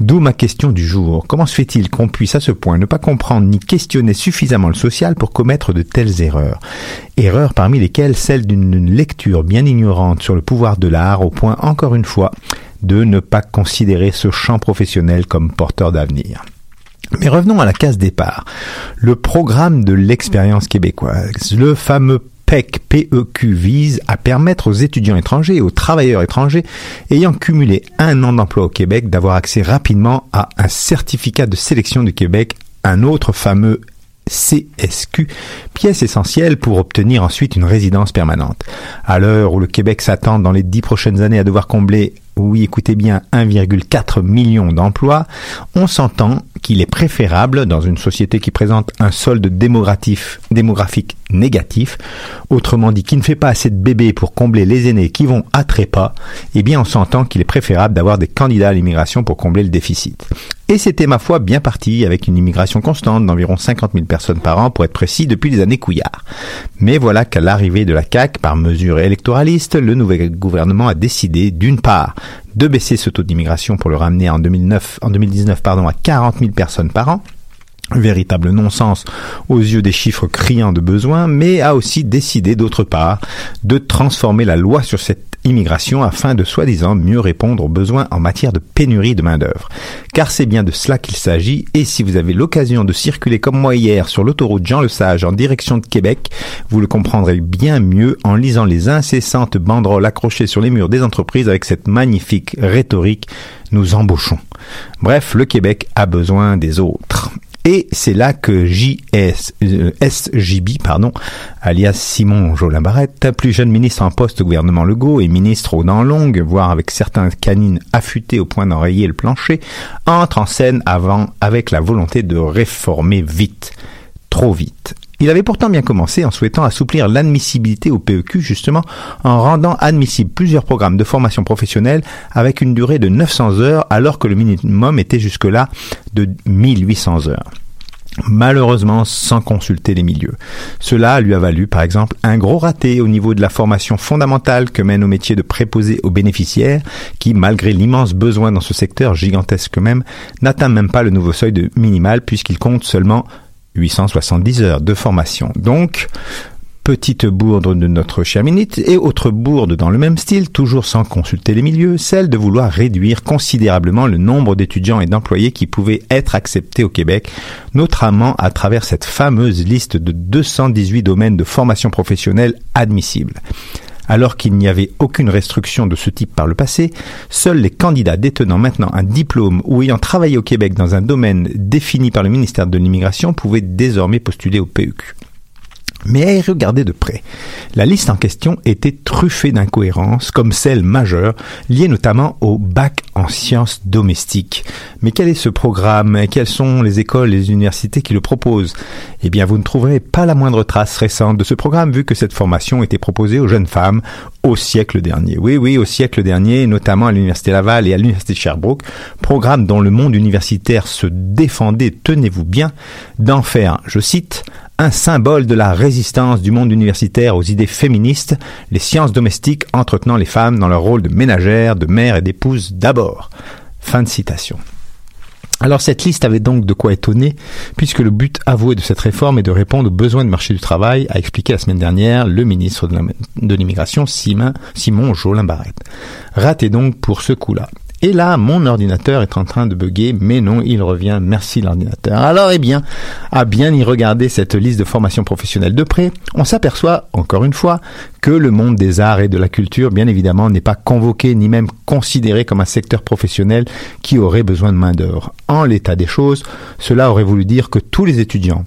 D'où ma question du jour. Comment se fait-il qu'on puisse à ce point ne pas comprendre ni questionner suffisamment le social pour commettre de telles erreurs? Erreurs parmi lesquelles celle d'une lecture bien ignorante sur le pouvoir de l'art au point, encore une fois, de ne pas considérer ce champ professionnel comme porteur d'avenir. Mais revenons à la case départ. Le programme de l'expérience québécoise, le fameux PEC, PEQ vise à permettre aux étudiants étrangers et aux travailleurs étrangers ayant cumulé un an d'emploi au Québec d'avoir accès rapidement à un certificat de sélection du Québec, un autre fameux CSQ, pièce essentielle pour obtenir ensuite une résidence permanente. À l'heure où le Québec s'attend dans les dix prochaines années à devoir combler oui, écoutez bien, 1,4 million d'emplois, on s'entend qu'il est préférable, dans une société qui présente un solde démographique, négatif, autrement dit qui ne fait pas assez de bébés pour combler les aînés qui vont à trépas, eh bien on s'entend qu'il est préférable d'avoir des candidats à l'immigration pour combler le déficit. Et c'était ma foi bien parti avec une immigration constante d'environ 50 000 personnes par an pour être précis depuis les années Couillard. Mais voilà qu'à l'arrivée de la CAQ par mesure électoraliste, le nouvel gouvernement a décidé d'une part de baisser ce taux d'immigration pour le ramener en 2009, en 2019 pardon, à 40 000 personnes par an. Véritable non-sens aux yeux des chiffres criants de besoin, mais a aussi décidé d'autre part de transformer la loi sur cette immigration afin de soi-disant mieux répondre aux besoins en matière de pénurie de main-d'œuvre. Car c'est bien de cela qu'il s'agit et si vous avez l'occasion de circuler comme moi hier sur l'autoroute Jean Lesage en direction de Québec, vous le comprendrez bien mieux en lisant les incessantes banderoles accrochées sur les murs des entreprises avec cette magnifique rhétorique nous embauchons. Bref, le Québec a besoin des autres. Et c'est là que JS, euh, SJB, pardon, alias Simon Jolin plus jeune ministre en poste au gouvernement Legault et ministre aux dents longues, voire avec certains canines affûtés au point d'enrayer le plancher, entre en scène avant avec la volonté de réformer vite. Trop vite. Il avait pourtant bien commencé en souhaitant assouplir l'admissibilité au PEQ justement en rendant admissibles plusieurs programmes de formation professionnelle avec une durée de 900 heures alors que le minimum était jusque-là de 1800 heures malheureusement sans consulter les milieux. Cela lui a valu, par exemple, un gros raté au niveau de la formation fondamentale que mène au métier de préposé aux bénéficiaires, qui, malgré l'immense besoin dans ce secteur gigantesque même, n'atteint même pas le nouveau seuil de minimal puisqu'il compte seulement 870 heures de formation. Donc, petite bourde de notre cher minute et autre bourde dans le même style, toujours sans consulter les milieux, celle de vouloir réduire considérablement le nombre d'étudiants et d'employés qui pouvaient être acceptés au Québec, notamment à travers cette fameuse liste de 218 domaines de formation professionnelle admissibles. Alors qu'il n'y avait aucune restriction de ce type par le passé, seuls les candidats détenant maintenant un diplôme ou ayant travaillé au Québec dans un domaine défini par le ministère de l'Immigration pouvaient désormais postuler au PEQ. Mais regarder de près, la liste en question était truffée d'incohérences, comme celle majeure, liée notamment au bac en sciences domestiques. Mais quel est ce programme Quelles sont les écoles et les universités qui le proposent? Eh bien, vous ne trouverez pas la moindre trace récente de ce programme, vu que cette formation était proposée aux jeunes femmes au siècle dernier. Oui, oui, au siècle dernier, notamment à l'Université Laval et à l'Université Sherbrooke, programme dont le monde universitaire se défendait, tenez-vous bien, d'en faire, je cite, un symbole de la résistance du monde universitaire aux idées féministes, les sciences domestiques entretenant les femmes dans leur rôle de ménagères, de mères et d'épouses d'abord. Fin de citation. Alors cette liste avait donc de quoi étonner, puisque le but avoué de cette réforme est de répondre aux besoins du marché du travail, a expliqué la semaine dernière le ministre de l'immigration Simon, Simon Jolin Barrette. Raté donc pour ce coup-là. Et là, mon ordinateur est en train de bugger, mais non, il revient. Merci l'ordinateur. Alors, eh bien, à bien y regarder cette liste de formations professionnelles de près, on s'aperçoit, encore une fois, que le monde des arts et de la culture, bien évidemment, n'est pas convoqué ni même considéré comme un secteur professionnel qui aurait besoin de main-d'œuvre. En l'état des choses, cela aurait voulu dire que tous les étudiants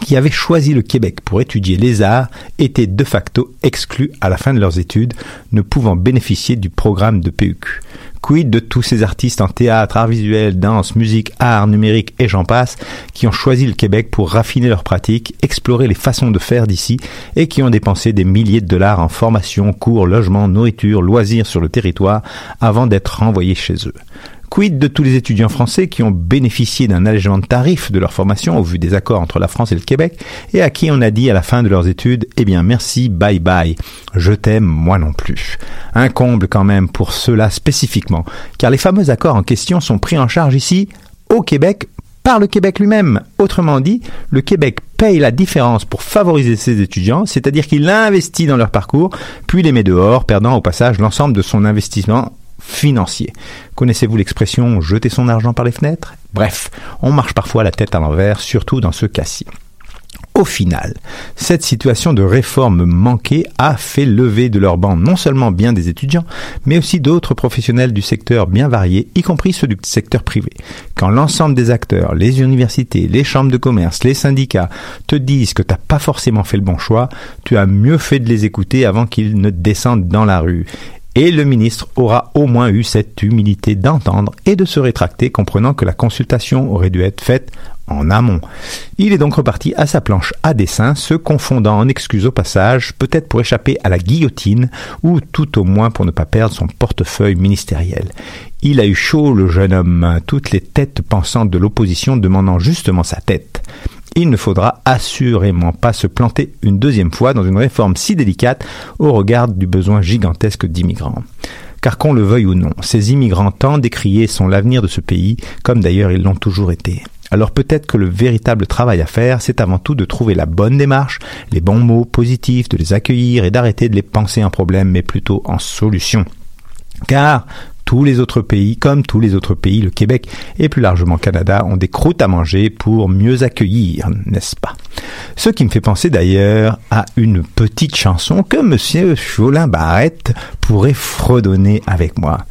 qui avaient choisi le Québec pour étudier les arts étaient de facto exclus à la fin de leurs études, ne pouvant bénéficier du programme de PUQ. Quid de tous ces artistes en théâtre, art visuel, danse, musique, art, numérique et j'en passe, qui ont choisi le Québec pour raffiner leurs pratiques, explorer les façons de faire d'ici et qui ont dépensé des milliers de dollars en formation, cours, logement, nourriture, loisirs sur le territoire avant d'être renvoyés chez eux. Quid de tous les étudiants français qui ont bénéficié d'un allègement de tarifs de leur formation au vu des accords entre la France et le Québec et à qui on a dit à la fin de leurs études Eh bien merci, bye bye, je t'aime moi non plus. Un comble quand même pour ceux-là spécifiquement, car les fameux accords en question sont pris en charge ici au Québec par le Québec lui-même. Autrement dit, le Québec paye la différence pour favoriser ses étudiants, c'est-à-dire qu'il investit dans leur parcours, puis les met dehors, perdant au passage l'ensemble de son investissement financier. Connaissez-vous l'expression jeter son argent par les fenêtres Bref, on marche parfois la tête à l'envers, surtout dans ce cas-ci. Au final, cette situation de réforme manquée a fait lever de leur banc non seulement bien des étudiants, mais aussi d'autres professionnels du secteur bien variés, y compris ceux du secteur privé. Quand l'ensemble des acteurs, les universités, les chambres de commerce, les syndicats te disent que t'as pas forcément fait le bon choix, tu as mieux fait de les écouter avant qu'ils ne descendent dans la rue. Et le ministre aura au moins eu cette humilité d'entendre et de se rétracter, comprenant que la consultation aurait dû être faite en amont. Il est donc reparti à sa planche à dessin, se confondant en excuses au passage, peut-être pour échapper à la guillotine, ou tout au moins pour ne pas perdre son portefeuille ministériel. Il a eu chaud, le jeune homme, toutes les têtes pensantes de l'opposition demandant justement sa tête. Il ne faudra assurément pas se planter une deuxième fois dans une réforme si délicate au regard du besoin gigantesque d'immigrants. Car qu'on le veuille ou non, ces immigrants tant décriés sont l'avenir de ce pays, comme d'ailleurs ils l'ont toujours été. Alors peut-être que le véritable travail à faire, c'est avant tout de trouver la bonne démarche, les bons mots positifs, de les accueillir et d'arrêter de les penser en problème, mais plutôt en solution. Car tous les autres pays, comme tous les autres pays, le Québec et plus largement Canada, ont des croûtes à manger pour mieux accueillir, n'est-ce pas? Ce qui me fait penser d'ailleurs à une petite chanson que Monsieur Cholin Barrette pourrait fredonner avec moi.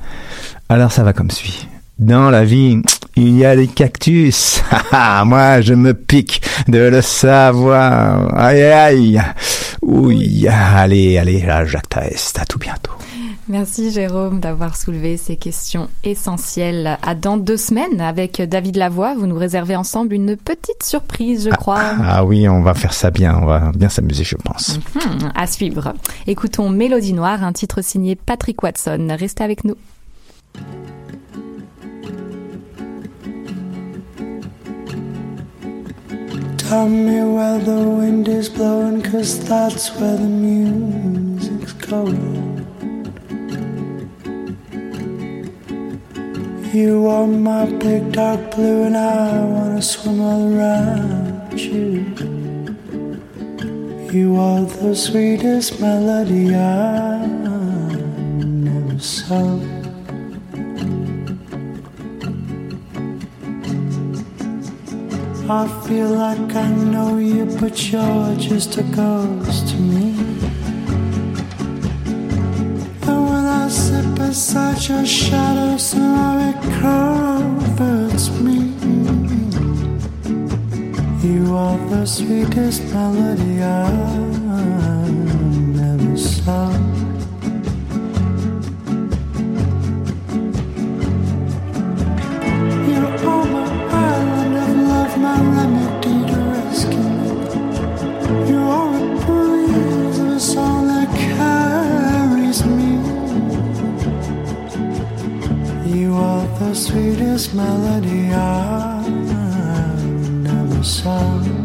Alors ça va comme suit. Dans la vie, il y a des cactus. Ah, moi, je me pique de le savoir. Aïe, aïe. Oui, allez, allez, Jacques Taest. À tout bientôt. Merci Jérôme d'avoir soulevé ces questions essentielles. À dans deux semaines avec David Lavoie, vous nous réservez ensemble une petite surprise, je crois. Ah, ah oui, on va faire ça bien, on va bien s'amuser, je pense. Mhm, à suivre. Écoutons Mélodie Noire, un titre signé Patrick Watson. Restez avec nous. Tell me where the wind is blowing, cause that's where the music's going. You are my big dark blue, and I wanna swim around you. You are the sweetest melody I never saw. I feel like I know you, but you're just a ghost to me. I sit beside your shadow, somehow it comforts me. You are the sweetest melody I've ever saw. Sweetest melody I never saw.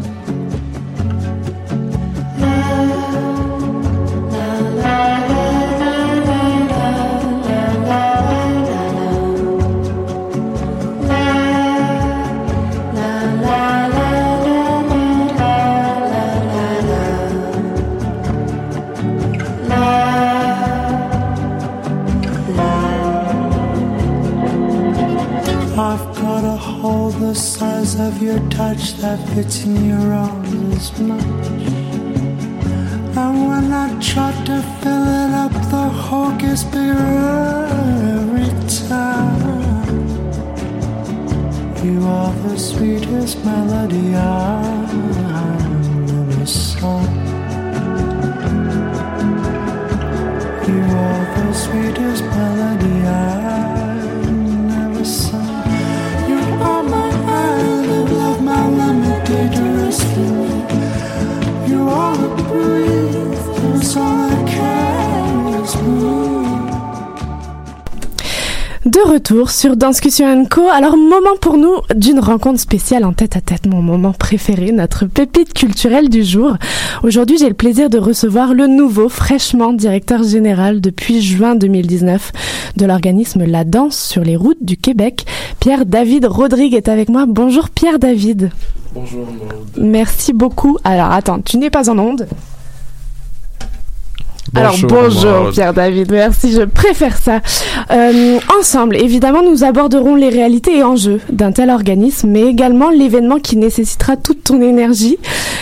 Of your touch that fits in your arms as much. And when I try to fill it up, the hole gets bigger every time. You are the sweetest melody I never saw. You are the sweetest melody I De retour sur Danscussion Co. Alors, moment pour nous d'une rencontre spéciale en tête à tête, mon moment préféré, notre pépite culturelle du jour. Aujourd'hui, j'ai le plaisir de recevoir le nouveau, fraîchement directeur général depuis juin 2019 de l'organisme La Danse sur les routes du Québec. Pierre-David Rodrigue est avec moi. Bonjour Pierre-David. Bonjour Maud. Merci beaucoup. Alors, attends, tu n'es pas en onde alors Bonjour. Pierre David, merci, je préfère ça. Euh, ensemble, évidemment, nous aborderons les réalités et enjeux d'un tel organisme, mais également l'événement qui nécessitera toute ton énergie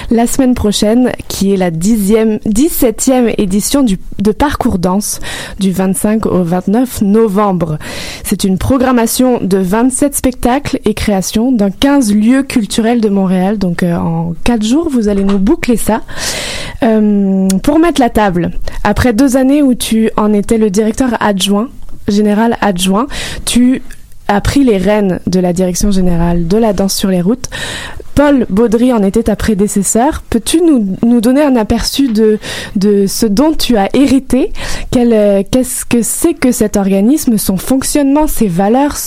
la semaine prochaine, qui est la 10e, 17e édition du, de Parcours Danse du 25 au 29 novembre. C'est une programmation de 27 spectacles et créations dans 15 lieux culturels de Montréal. Donc euh, en 4 jours, vous allez nous boucler ça. Euh, pour mettre la table, après deux années où tu en étais le directeur adjoint, général adjoint, tu as pris les rênes de la direction générale de la danse sur les routes. Paul Baudry en était ta prédécesseur. Peux-tu nous, nous donner un aperçu de, de ce dont tu as hérité? Euh, Qu'est-ce que c'est que cet organisme, son fonctionnement, ses valeurs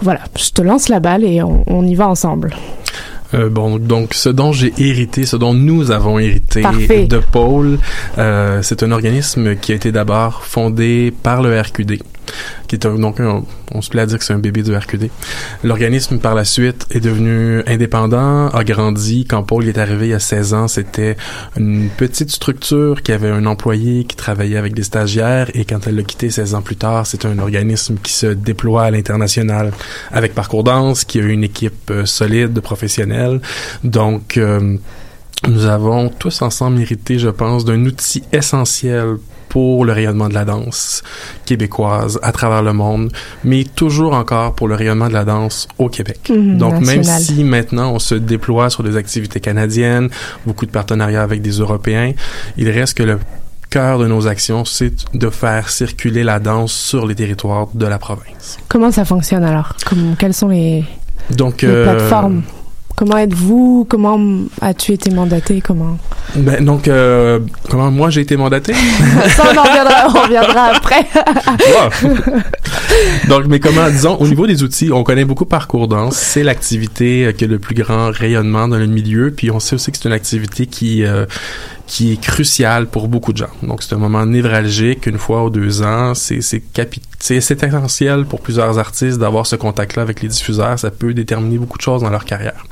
Voilà, je te lance la balle et on y va ensemble. Euh, bon, donc ce dont j'ai hérité, ce dont nous avons hérité Parfait. de Paul, euh, c'est un organisme qui a été d'abord fondé par le RQD, qui est un, donc un- on se plaît à dire que c'est un bébé du RQD. L'organisme par la suite est devenu indépendant, a grandi. Quand Paul est arrivé il y a 16 ans, c'était une petite structure qui avait un employé qui travaillait avec des stagiaires et quand elle l'a quitté 16 ans plus tard, c'est un organisme qui se déploie à l'international avec Parcours Danse, qui a une équipe euh, solide de professionnels. Donc, euh, nous avons tous ensemble hérité, je pense, d'un outil essentiel pour le rayonnement de la danse québécoise à travers le monde, mais toujours encore pour le rayonnement de la danse au Québec. Mhm, Donc même si maintenant on se déploie sur des activités canadiennes, beaucoup de partenariats avec des Européens, il reste que le cœur de nos actions, c'est de faire circuler la danse sur les territoires de la province. Comment ça fonctionne alors? Comme, Quelles sont les, Donc, les euh, plateformes? Comment êtes-vous? Comment as-tu été mandaté? Comment? Ben, donc, euh, comment moi j'ai été mandaté? Ça, on en reviendra, on reviendra après. Donc, mais comment, disons, au niveau des outils, on connaît beaucoup Parcours Danse. C'est l'activité euh, qui a le plus grand rayonnement dans le milieu. Puis on sait aussi que c'est une activité qui, euh, qui est cruciale pour beaucoup de gens. Donc, c'est un moment névralgique, une fois ou deux ans. C'est, essentiel pour plusieurs artistes d'avoir ce contact-là avec les diffuseurs. Ça peut déterminer beaucoup de choses dans leur carrière.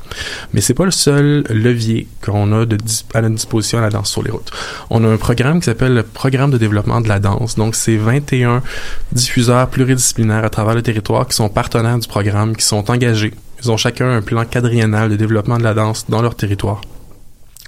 Mais c'est pas le seul levier qu'on a de à notre disposition à la danse sur les routes. On a un programme qui s'appelle le Programme de développement de la danse. Donc, c'est 21 diffuseurs pluridisciplinaires à travers le territoire qui sont partenaires du programme, qui sont engagés. Ils ont chacun un plan quadriennal de développement de la danse dans leur territoire.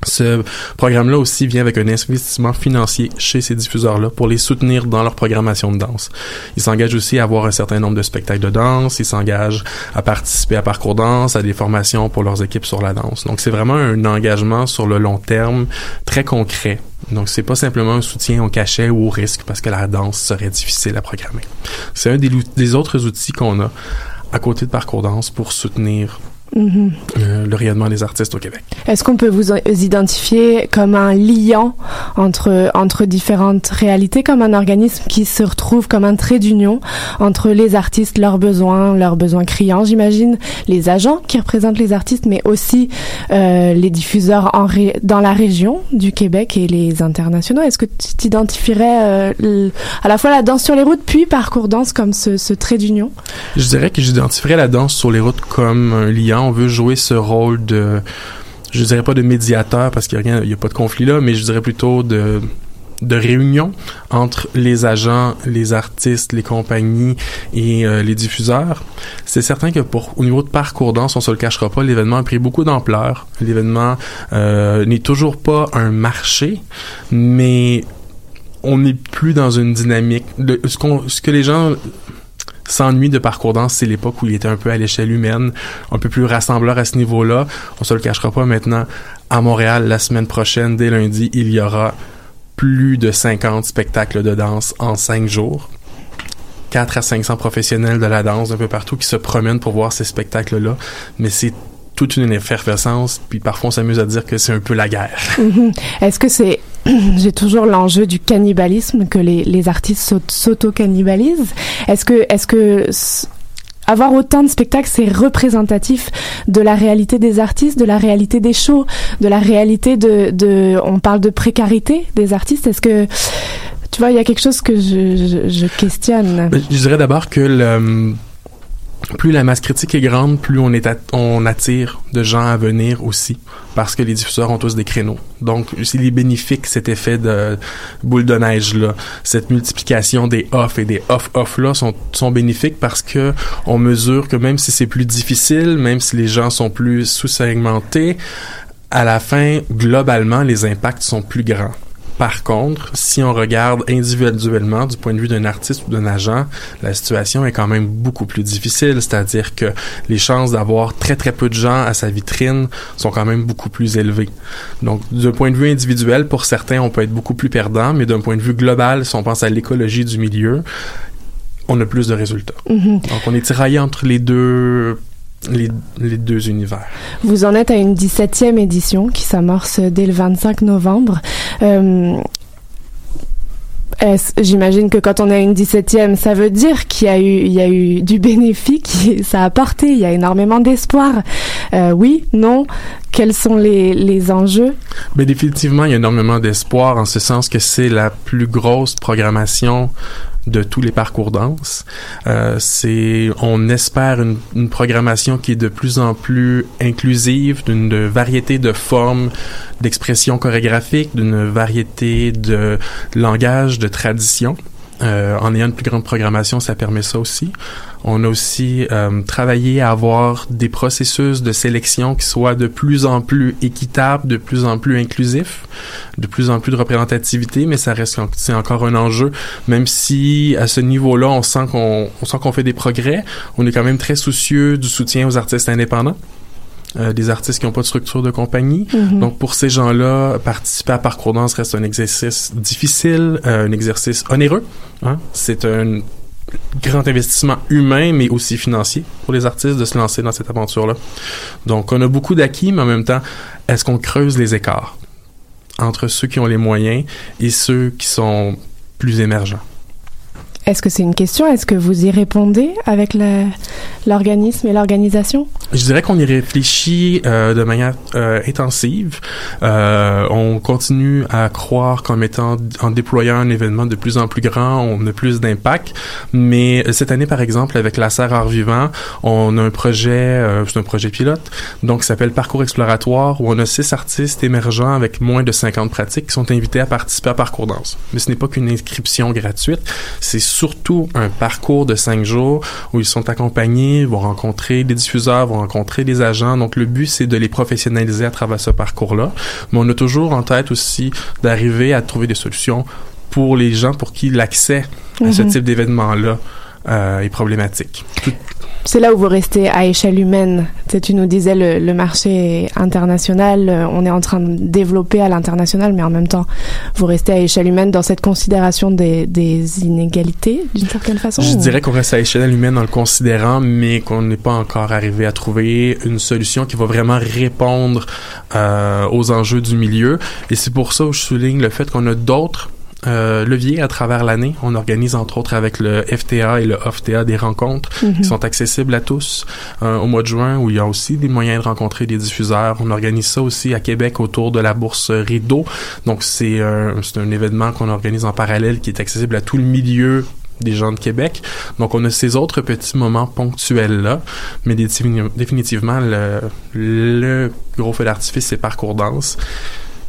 Ce programme-là aussi vient avec un investissement financier chez ces diffuseurs-là pour les soutenir dans leur programmation de danse. Ils s'engagent aussi à avoir un certain nombre de spectacles de danse, ils s'engagent à participer à parcours danse, à des formations pour leurs équipes sur la danse. Donc c'est vraiment un engagement sur le long terme très concret. Donc c'est pas simplement un soutien au cachet ou au risque parce que la danse serait difficile à programmer. C'est un des, autres outils qu'on a à côté de parcours danse pour soutenir Euh, le rayonnement des artistes au Québec. Est-ce qu'on peut vous identifier comme un liant entre, entre différentes réalités, comme un organisme qui se retrouve comme un trait d'union entre les artistes, leurs besoins, leurs besoins criants, j'imagine, les agents qui représentent les artistes, mais aussi euh, les diffuseurs en ré- dans la région du Québec et les internationaux? Est-ce que tu t'identifierais euh, à la fois la danse sur les routes, puis parcours danse comme ce, ce trait d'union? Je dirais que j'identifierais la danse sur les routes comme un liant. On veut jouer ce rôle de, je dirais pas de médiateur parce qu'il y a a pas de conflit là, mais je dirais plutôt de de réunion entre les agents, les artistes, les compagnies et euh, les diffuseurs. C'est certain que pour au niveau de parcours danse, on se le cachera pas, l'événement a pris beaucoup d'ampleur. L'événement euh, n'est toujours pas un marché, mais on n'est plus dans une dynamique. De, ce, qu'on, ce que les gens s'ennuient de parcours danse, c'est l'époque où il était un peu à l'échelle humaine, un peu plus rassembleur à ce niveau-là. On se le cachera pas maintenant. À Montréal, la semaine prochaine, dès lundi, il y aura plus de 50 spectacles de danse en 5 jours. 4 à 500 professionnels de la danse d'un peu partout qui se promènent pour voir ces spectacles-là. Mais c'est toute une effervescence, puis parfois on s'amuse à dire que c'est un peu la guerre. Est-ce que c'est j'ai toujours l'enjeu du cannibalisme que les, les artistes s'au- s'auto-cannibalisent Est-ce que est-ce que avoir autant de spectacles c'est représentatif de la réalité des artistes, de la réalité des shows, de la réalité de de on parle de précarité des artistes? Est-ce que tu vois, il y a quelque chose que je, je, je questionne? Je dirais d'abord que le, plus la masse critique est grande, plus on, est on attire de gens à venir aussi, parce que les diffuseurs ont tous des créneaux. Donc, il est bénéfique cet effet de boule de neige là, cette multiplication des off et des off off là sont, sont bénéfiques parce que on mesure que même si c'est plus difficile, même si les gens sont plus sous-segmentés, à la fin, globalement, les impacts sont plus grands Par contre, si on regarde individuellement du point de vue d'un artiste ou d'un agent, la situation est quand même beaucoup plus difficile. C'est-à-dire que les chances d'avoir très très peu de gens à sa vitrine sont quand même beaucoup plus élevées. Donc, d'un point de vue individuel, pour certains, on peut être beaucoup plus perdant, mais d'un point de vue global, si on pense à l'écologie du milieu, on a plus de résultats. Mhm. Donc, on est tiraillé entre les deux les, les deux univers. Vous en êtes à une 17e édition qui s'amorce dès le 25 novembre. Euh, J'imagine que quand on est à une 17e, ça veut dire qu'il y a eu, il y a eu du bénéfique, ça a apporté, il y a énormément d'espoir. Euh, oui, non, quels sont les, les enjeux? Mais définitivement, il y a énormément d'espoir en ce sens que c'est la plus grosse programmation de tous les parcours danse. Euh, c'est, on espère une, une programmation qui est de plus en plus inclusive, d'une variété de formes d'expression chorégraphique, d'une variété de langage, de traditions. Euh, en ayant une plus grande programmation, ça permet ça aussi. On a aussi euh, travaillé à avoir des processus de sélection qui soient de plus en plus équitables, de plus en plus inclusifs, de plus en plus de représentativité, mais ça reste c'est encore un enjeu. Même si à ce niveau-là, on sent qu'on on sent qu'on fait des progrès, on est quand même très soucieux du soutien aux artistes indépendants. Euh, des artistes qui n'ont pas de structure de compagnie. Mhm. Donc pour ces gens-là, participer à Parcours Danse reste un exercice difficile, euh, un exercice onéreux. hein. C'est un grand investissement humain, mais aussi financier pour les artistes de se lancer dans cette aventure-là. Donc on a beaucoup d'acquis, mais en même temps, est-ce qu'on creuse les écarts entre ceux qui ont les moyens et ceux qui sont plus émergents? Est-ce que c'est une question? Est-ce que vous y répondez avec l'organisme et l'organisation? Je dirais qu'on y réfléchit euh, de manière euh, intensive. Euh, on continue à croire qu'en mettant, en déployant un événement de plus en plus grand, on a plus d'impact. Mais cette année, par exemple, avec la Serre Art Vivant, on a un projet, c'est un projet pilote, donc s'appelle Parcours exploratoire, où on a six artistes émergents avec moins de 50 pratiques qui sont invités à participer à Parcours Danse. Mais ce n'est pas qu'une inscription gratuite, c'est surtout un parcours de cinq jours où ils sont accompagnés, vont rencontrer des diffuseurs, vont rencontrer des agents. Donc le but, c'est de les professionnaliser à travers ce parcours-là. Mais on a toujours en tête aussi d'arriver à trouver des solutions pour les gens pour qui l'accès à ce Mhm. type d'événement-là euh, est problématique. Tout- C'est là où vous restez à échelle humaine. Tu, sais, tu nous disais le, le marché international, euh, on est en train de développer à l'international, mais en même temps, vous restez à échelle humaine dans cette considération des, des inégalités, d'une certaine façon. Je ou- dirais qu'on reste à échelle humaine en le considérant, mais qu'on n'est pas encore arrivé à trouver une solution qui va vraiment répondre euh, aux enjeux du milieu. Et c'est pour ça que je souligne le fait qu'on a d'autres euh, leviers à travers l'année. On organise entre autres avec le FTA et le OFTA des rencontres Mhm. qui sont accessibles à tous euh, au mois de juin où il y a aussi des moyens de rencontrer des diffuseurs. On organise ça aussi à Québec autour de la bourse Rideau. Donc c'est un, c'est un événement qu'on organise en parallèle qui est accessible à tout le milieu des gens de Québec. Donc, on a ces autres petits moments ponctuels-là, mais défini- définitivement, le, le gros feu d'artifice, c'est Parcours Danse.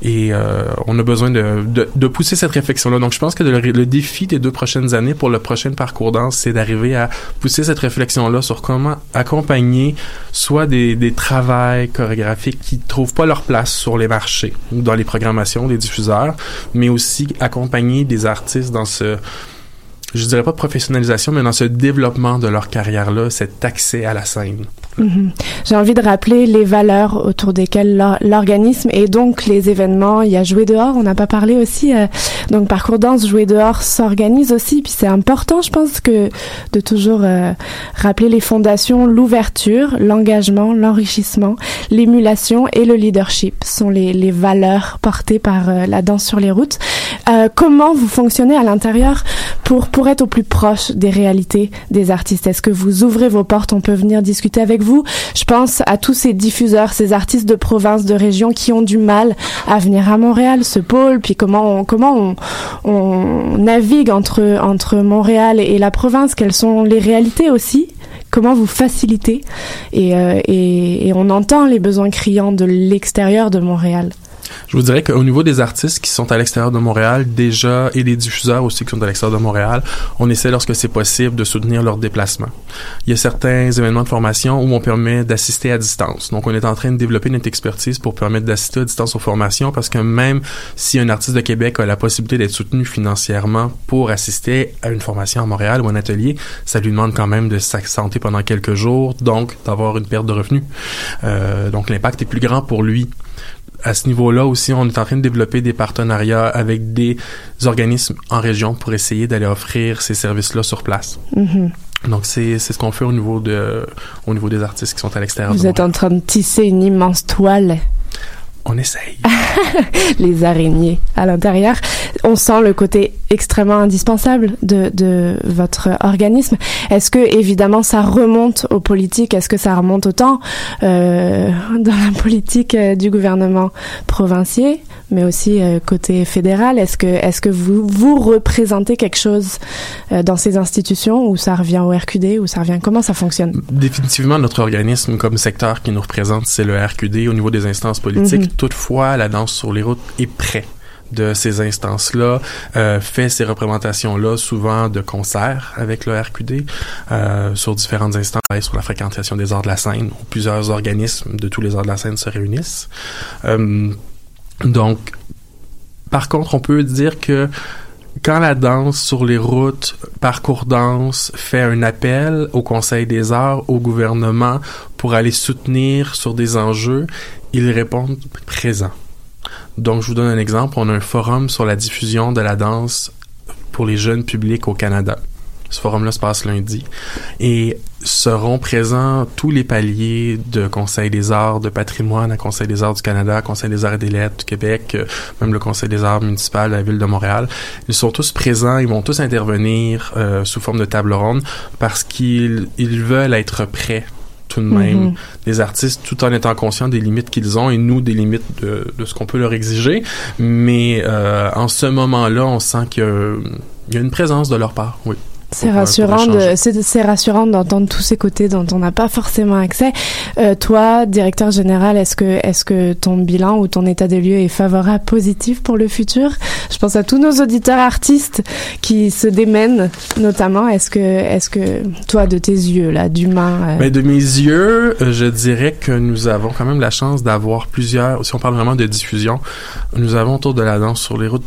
Et euh, on a besoin de, de, de pousser cette réflexion-là. Donc, je pense que le, le défi des deux prochaines années pour le prochain parcours danse, c'est d'arriver à pousser cette réflexion-là sur comment accompagner soit des, des travails chorégraphiques qui trouvent pas leur place sur les marchés ou dans les programmations des diffuseurs, mais aussi accompagner des artistes dans ce je dirais pas professionnalisation, mais dans ce développement de leur carrière-là, cet accès à la scène. Mhm. J'ai envie de rappeler les valeurs autour desquelles l'or- l'organisme et donc les événements. Il y a Jouer dehors, on n'a pas parlé aussi. euh, donc Parcours Danse, Jouer dehors s'organise aussi. Puis c'est important, je pense, que de toujours euh, rappeler les fondations, l'ouverture, l'engagement, l'enrichissement, l'émulation et le leadership sont les, valeurs portées par euh, la danse sur les routes. Comment vous fonctionnez à l'intérieur pour, pour être au plus proche des réalités des artistes. Est-ce que vous ouvrez vos portes? On peut venir discuter avec vous. Je pense à tous ces diffuseurs, ces artistes de province, de région qui ont du mal à venir à Montréal, ce pôle, puis comment on, comment on, navigue entre, entre Montréal et la province, quelles sont les réalités aussi? Comment vous facilitez? Et, euh, et on entend les besoins criants de l'extérieur de Montréal. Je vous dirais qu'au niveau des artistes qui sont à l'extérieur de Montréal, déjà, et des diffuseurs aussi qui sont à l'extérieur de Montréal, on essaie lorsque c'est possible de soutenir leur déplacement. Il y a certains événements de formation où on permet d'assister à distance. Donc, on est en train de développer notre expertise pour permettre d'assister à distance aux formations parce que même si un artiste de Québec a la possibilité d'être soutenu financièrement pour assister à une formation à Montréal ou un atelier, ça lui demande quand même de s'absenter pendant quelques jours, donc d'avoir une perte de revenus. Euh, donc, l'impact est plus grand pour lui à ce niveau-là aussi, on est en train de développer des partenariats avec des organismes en région pour essayer d'aller offrir ces services-là sur place. Mhm. Donc c'est c'est ce qu'on fait au niveau de au niveau des artistes qui sont à l'extérieur. Vous êtes en train de tisser une immense toile. On essaye. les araignées à l'intérieur. On sent le côté extrêmement indispensable de, de votre organisme. Est-ce que évidemment ça remonte aux politiques? Est-ce que ça remonte autant euh, dans la politique euh, du gouvernement provincial, mais aussi euh, côté fédéral? Est-ce que est-ce que vous vous représentez quelque chose dans ces institutions ou ça revient au RQD ou ça revient? Comment ça fonctionne? Définitivement, notre organisme comme secteur qui nous représente, c'est le RQD au niveau des instances politiques. Mhm. Toutefois, la danse sur les routes est près de ces instances-là, euh, fait ces représentations-là souvent de concert avec le RQD euh, sur différentes instances, sur la fréquentation des arts de la scène, où plusieurs organismes de tous les arts de la scène se réunissent. Euh, donc, par contre, on peut dire que quand la danse sur les routes, Parcours Danse fait un appel au Conseil des arts, au gouvernement pour aller soutenir sur des enjeux, ils répondent présent. Donc, je vous donne un exemple. On a un forum sur la diffusion de la danse pour les jeunes publics au Canada. Ce forum-là se passe lundi. Et seront présents tous les paliers de Conseil des arts de patrimoine, Conseil des arts du Canada, Conseil des arts et des lettres du Québec, euh, même le Conseil des arts municipal de la ville de Montréal. Ils sont tous présents, ils vont tous intervenir euh, sous forme de table ronde parce qu'ils ils veulent être prêts tout de même Mhm. des artistes tout en étant conscients des limites qu'ils ont et nous des limites de, de ce qu'on peut leur exiger mais euh, en ce moment-là on sent qu'il y y a une présence de leur part oui C'est rassurant, de, c'est, c'est rassurant d'entendre tous ces côtés dont on n'a pas forcément accès. Euh, toi, directeur général, est-ce que, est-ce que ton bilan ou ton état des lieux est favorable, positif pour le futur? Je pense à tous nos auditeurs artistes qui se démènent, notamment. Est-ce que, est-ce que toi, de tes yeux là, d'humain, euh, Ben, de mes yeux, euh, je dirais que nous avons quand même la chance d'avoir plusieurs, si on parle vraiment de diffusion, nous avons autour de la danse sur les routes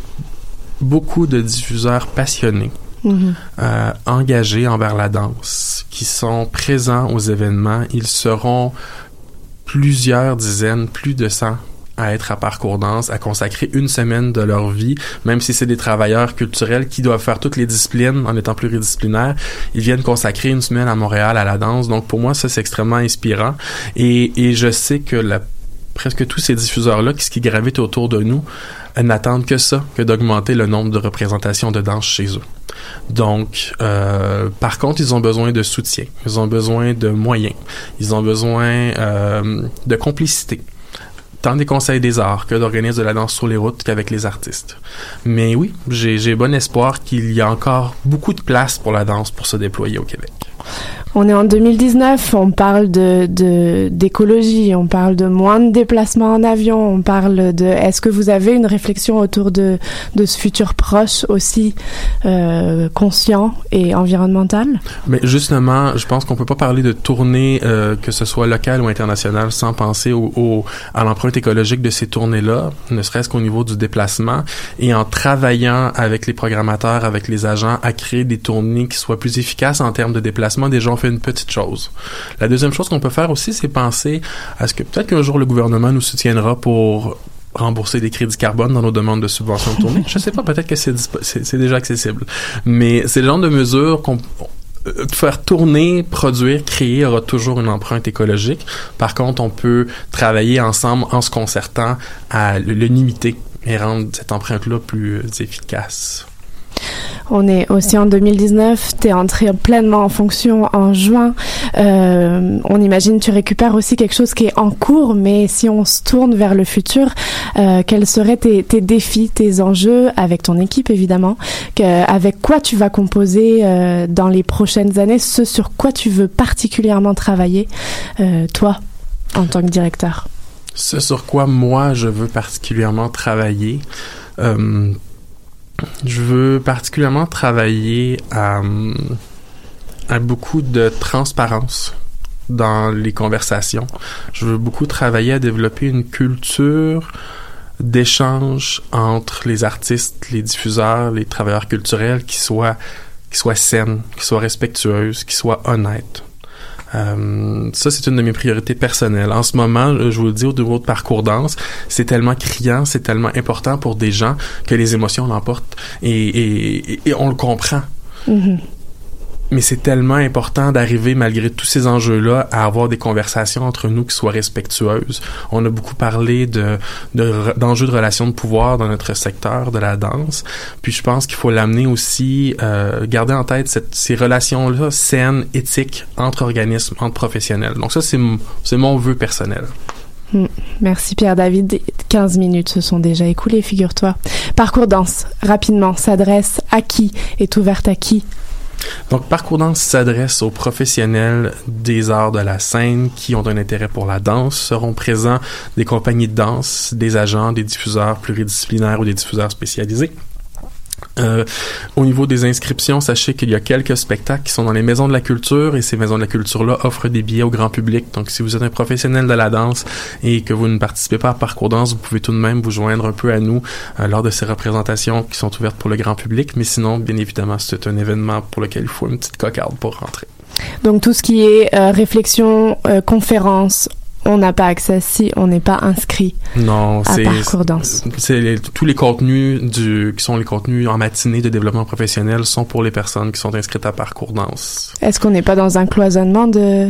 beaucoup de diffuseurs passionnés, Mhm. euh, engagés envers la danse, qui sont présents aux événements. Ils seront plusieurs dizaines, plus de 100 à être à parcours danse, à consacrer une semaine de leur vie, même si c'est des travailleurs culturels qui doivent faire toutes les disciplines en étant pluridisciplinaires, ils viennent consacrer une semaine à Montréal à la danse. Donc pour moi, ça c'est extrêmement inspirant et, je sais que presque tous ces diffuseurs-là, qui, qui gravitent autour de nous, n'attendent que ça, que d'augmenter le nombre de représentations de danse chez eux. Donc, euh, par contre, ils ont besoin de soutien, ils ont besoin de moyens, ils ont besoin euh, de complicité tant des conseils des arts que d'organiser de la danse sur les routes qu'avec les artistes. Mais oui, j'ai bon espoir qu'il y a encore beaucoup de place pour la danse pour se déployer au Québec. On est en 2019, on parle d'écologie, on parle de moins de déplacements en avion, on parle de. Est-ce que vous avez une réflexion autour de de ce futur proche aussi euh, conscient et environnemental? Mais justement, je pense qu'on peut pas parler de tournée, euh, que ce soit locale ou internationale, sans penser au- à l'empreinte écologique de ces tournées-là, ne serait-ce qu'au niveau du déplacement, et en travaillant avec les programmateurs, avec les agents, à créer des tournées qui soient plus efficaces en termes de déplacement. Déjà, on fait une petite chose. La deuxième chose qu'on peut faire aussi, c'est penser à ce que peut-être qu'un jour le gouvernement nous soutiendra pour rembourser des crédits carbone dans nos demandes de subvention de tournée. Je sais pas, peut-être que c'est déjà accessible. Mais c'est le genre de mesures qu'on euh, faire tourner, produire, créer aura toujours une empreinte écologique. Par contre, on peut travailler ensemble en se concertant à le, limiter et rendre cette empreinte-là plus efficace. On est aussi en 2019, tu es entré pleinement en fonction en juin. Euh, on imagine tu récupères aussi quelque chose qui est en cours, mais si on se tourne vers le futur, euh, quels seraient tes, tes défis, tes enjeux avec ton équipe évidemment Avec quoi tu vas composer euh, dans les prochaines années Ce sur quoi tu veux particulièrement travailler, toi, en tant que directeur? Ce sur quoi moi je veux particulièrement travailler, je veux particulièrement travailler à, à beaucoup de transparence dans les conversations. Je veux beaucoup travailler à développer une culture d'échange entre les artistes, les diffuseurs, les travailleurs culturels qui soit qui soit saine, qui soit respectueuse, qui soit honnête. Euh, ça, c'est une de mes priorités personnelles. En ce moment, je vous le dis, au niveau de parcours danse, c'est tellement criant, c'est tellement important pour des gens que les émotions l'emportent. Et, et, on le comprend. Mhm. Mais c'est tellement important d'arriver, malgré tous ces enjeux-là, à avoir des conversations entre nous qui soient respectueuses. On a beaucoup parlé de, de- d'enjeux de, relations de pouvoir dans notre secteur de la danse. Puis je pense qu'il faut l'amener aussi, euh, garder en tête ces relations-là saines, éthiques, entre organismes, entre professionnels. Donc ça, c'est, c'est mon vœu personnel. Mm. Merci Pierre-David. 15 minutes se sont déjà écoulées, figure-toi. Parcours danse, rapidement, s'adresse à qui Est ouverte à qui Donc, Parcours Danse s'adresse aux professionnels des arts de la scène qui ont un intérêt pour la danse. Seront présents des compagnies de danse, des agents, des diffuseurs pluridisciplinaires ou des diffuseurs spécialisés. Euh, au niveau des inscriptions, sachez qu'il y a quelques spectacles qui sont dans les maisons de la culture et ces maisons de la culture-là offrent des billets au grand public. Donc, si vous êtes un professionnel de la danse et que vous ne participez pas à Parcours Danse, vous pouvez tout de même vous joindre un peu à nous euh, lors de ces représentations qui sont ouvertes pour le grand public. Mais sinon, bien évidemment, c'est un événement pour lequel il faut une petite cocarde pour rentrer. Donc tout ce qui est euh, réflexion, euh, conférence, on n'a pas accès si on n'est pas inscrit Non, à Parcours Danse. c'est tous les contenus du qui sont les contenus en matinée de développement professionnel sont pour les personnes qui sont inscrites à Parcours Danse. Est-ce qu'on n'est pas dans un cloisonnement de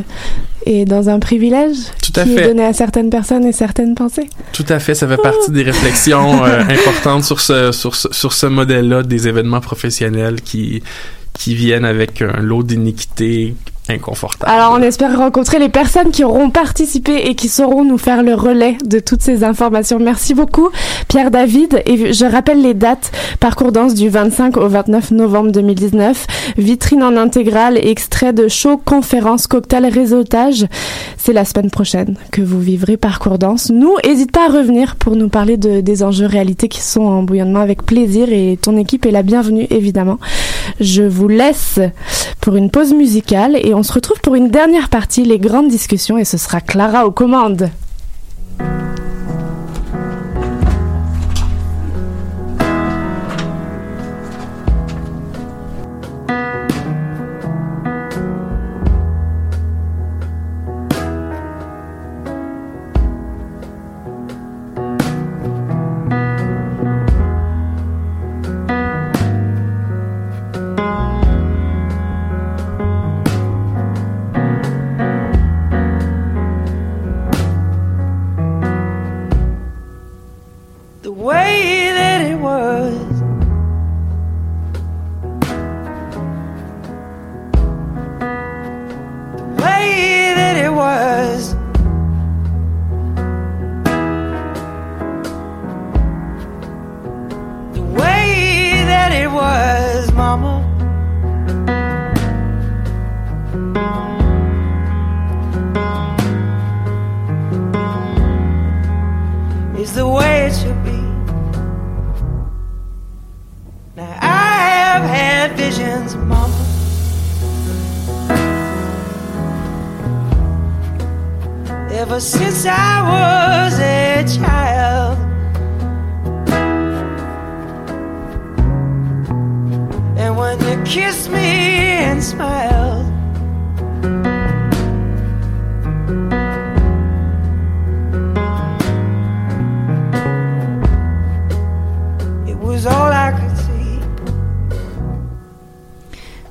et dans un privilège Tout à qui fait. est donné à certaines personnes et certaines pensées? Tout à fait, ça fait partie des réflexions euh, importantes sur ce sur ce, sur ce modèle-là des événements professionnels qui qui viennent avec un lot d'iniquité inconfortable. Alors on espère rencontrer les personnes qui auront participé et qui sauront nous faire le relais de toutes ces informations. Merci beaucoup Pierre David et je rappelle les dates parcours danse du 25 au 29 novembre 2019, vitrine en intégrale extrait de show, conférence, cocktail, réseautage. C'est la semaine prochaine que vous vivrez parcours danse. Nous, n'hésite pas à revenir pour nous parler de, des enjeux réalité qui sont en bouillonnement avec plaisir et ton équipe est la bienvenue évidemment. Je vous laisse pour une pause musicale et on se retrouve pour une dernière partie, les grandes discussions, et ce sera Clara aux commandes. Ever since I was a child. And when you kissed me and smiled. It was all I could see.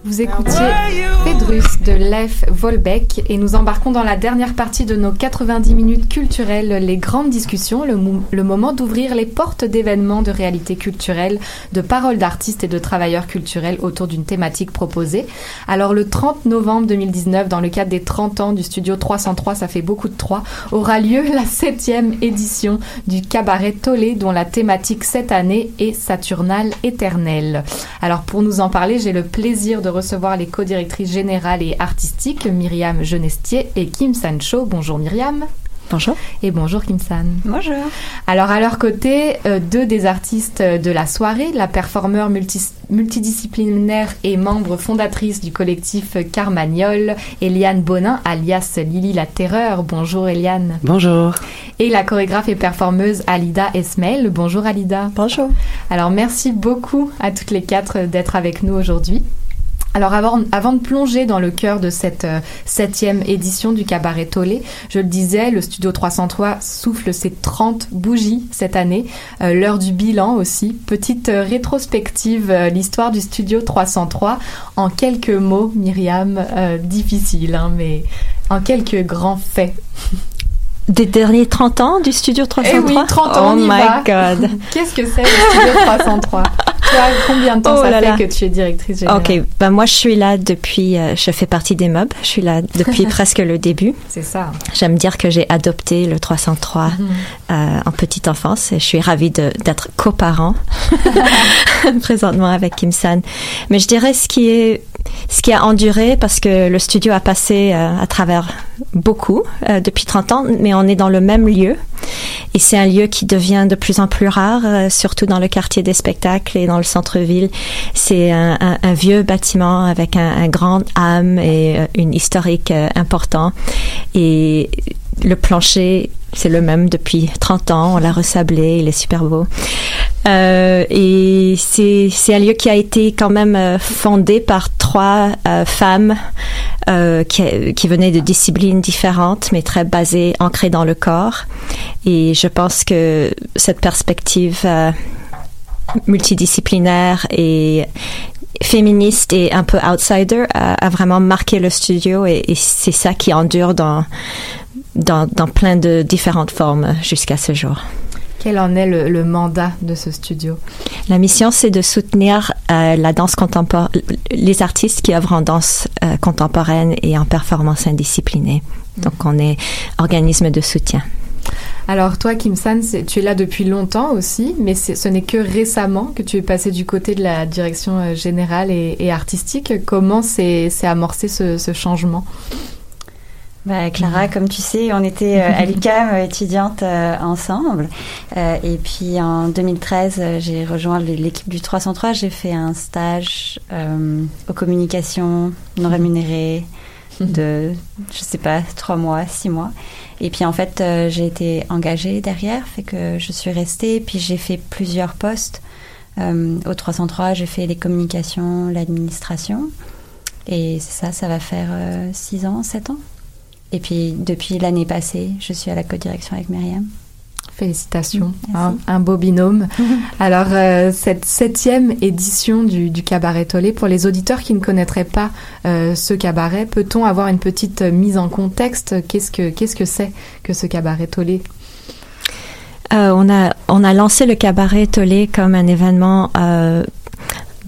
Vous écoutiez De Leif Volbeck et nous embarquons dans la dernière partie de nos 90 minutes culturelles, les grandes discussions, le, moment d'ouvrir les portes d'événements de réalité culturelle, de paroles d'artistes et de travailleurs culturels autour d'une thématique proposée. Alors le 30 novembre 2019, dans le cadre des 30 ans du studio 303, ça fait beaucoup de 3, aura lieu la septième édition du cabaret Tollé dont la thématique cette année est Saturnale éternelle. Alors pour nous en parler, j'ai le plaisir de recevoir les co-directrices générales et artistiques Myriam Genestier et Kim Sancho. Bonjour Myriam. Bonjour. Et bonjour Kim San. Bonjour. Alors à leur côté, euh, deux des artistes de la soirée, la performeur multi- multidisciplinaire et membre fondatrice du collectif Carmagnol, Eliane Bonin, alias Lily la Terreur. Bonjour Eliane. Bonjour. Et la chorégraphe et performeuse Alida Esmail. Bonjour Alida. Bonjour. Alors merci beaucoup à toutes les quatre d'être avec nous aujourd'hui. Alors avant, avant de plonger dans le cœur de cette euh, septième édition du Cabaret Tollé, je le disais, le Studio 303 souffle ses 30 bougies cette année. Euh, L'heure du bilan aussi. Petite euh, rétrospective, l'histoire du Studio 303 en quelques mots, Myriam, difficile, hein, mais en quelques grands faits. Des derniers 30 ans du Studio 303 Eh oui, 30 ans, Oh on y my va. God. Qu'est-ce que c'est le Studio 303 Toi, combien de temps Oh ça là fait là. que tu es directrice générale Ok, ben moi je suis là depuis, euh, je fais partie des meubles, je suis là depuis presque le début. C'est ça. J'aime dire que j'ai adopté le 303 Mhm. euh, en petite enfance et je suis ravie d'être coparent présentement avec Kim San. Mais je dirais ce qui est ce qui a enduré parce que le studio a passé euh, à travers beaucoup euh, depuis 30 ans, mais on est dans le même lieu et c'est un lieu qui devient de plus en plus rare, euh, surtout dans le quartier des spectacles et dans le centre-ville. C'est un, vieux bâtiment avec un, un grand âme et euh, une historique euh, important et le plancher c'est le même depuis 30 ans. On l'a ressablé, il est super beau. Euh, et c'est un lieu qui a été quand même fondé par trois femmes qui, qui venaient de disciplines différentes, mais très basées, ancrées dans le corps. Et je pense que cette perspective multidisciplinaire et féministe et un peu outsider a, a vraiment marqué le studio et, et c'est ça qui endure dans, dans, dans plein de différentes formes jusqu'à ce jour. Quel en est le, le mandat de ce studio? La mission, c'est de soutenir euh, la danse contemporaine, les artistes qui œuvrent en danse euh, contemporaine et en performance indisciplinée. Donc, on est organisme de soutien. Alors toi, Kim San, tu es là depuis longtemps aussi, mais ce n'est que récemment que tu es passé du côté de la direction euh, générale et, et artistique. Comment s'est amorcé ce, ce changement? Bah, Clara, comme tu sais, on était euh, à l'UQAM euh, étudiante euh, ensemble. Euh, et puis en 2013, euh, j'ai rejoint l'équipe du 303. J'ai fait un stage aux communications non rémunérées de, je sais pas, trois mois, six mois. Et puis en fait, euh, j'ai été engagée derrière, fait que je suis restée. Puis j'ai fait plusieurs postes. Euh, au 303, j'ai fait les communications, l'administration. Et c'est ça, ça va faire euh, six ans, sept ans. Et puis, depuis l'année passée, je suis à la co-direction avec Myriam. Félicitations, un, un beau binôme. Alors, euh, cette septième édition du, du Cabaret Tollé, pour les auditeurs qui ne connaîtraient pas euh, ce cabaret, peut-on avoir une petite mise en contexte? Qu'est-ce que qu'est-ce que c'est que ce Cabaret Tollé? Euh, on, a, on a lancé le cabaret Tollé comme un événement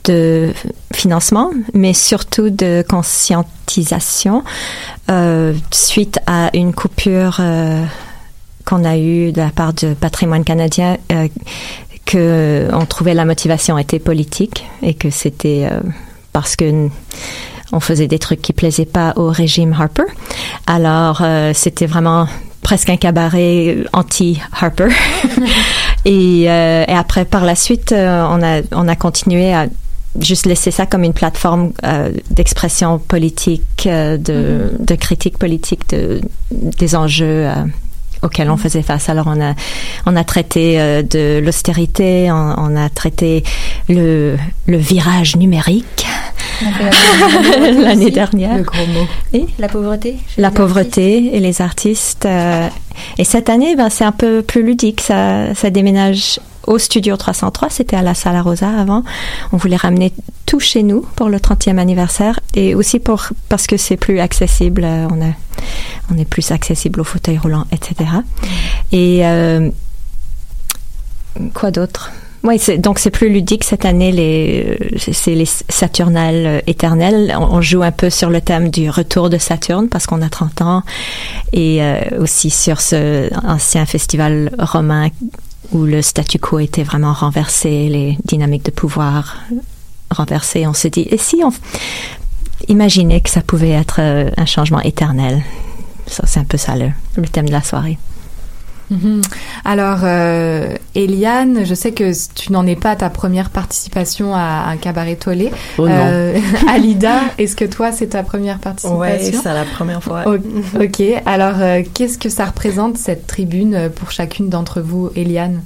de financement, mais surtout de conscientisation suite à une coupure qu'on a eue de la part du patrimoine canadien euh, que on trouvait la motivation était politique et que c'était euh, parce que on faisait des trucs qui plaisaient pas au régime Harper. Alors euh, c'était vraiment presque un cabaret anti-Harper. et, euh, et après, par la suite, euh, on a on a continué à juste laisser ça comme une plateforme euh, d'expression politique, euh, de, de critique politique de, des enjeux euh, auxquels on faisait face. Alors on a on a traité euh, de l'austérité, on, on a traité le le virage numérique l'année dernière. Le gros mot. Et La pauvreté la pauvreté et les artistes. euh, et cette année, ben, c'est un peu plus ludique. Ça, ça déménage au Studio 303. C'était à la Sala Rosa avant. On voulait ramener tout chez nous pour le 30e anniversaire et aussi pour parce que c'est plus accessible. euh, On est plus accessible aux fauteuils roulants, etc. Et euh, quoi d'autre? Oui, donc c'est plus ludique cette année. C'est- les Saturnales euh, éternelles. On, joue un peu sur le thème du retour de Saturne parce qu'on a 30 ans et aussi sur ce ancien festival romain où le statu quo était vraiment renversé, les dynamiques de pouvoir renversées. On se dit, et si on imaginait que ça pouvait être euh, un changement éternel? Ça, c'est un peu ça le, le thème de la soirée. Mhm. Alors, euh, Eliane, je sais que tu n'en es pas à ta première participation à un cabaret tollé. Oh non. Euh, Alida, est-ce que toi, c'est ta première participation Oui, c'est la première fois. O- Ok, alors euh, qu'est-ce que ça représente cette tribune euh, pour chacune d'entre vous, Eliane?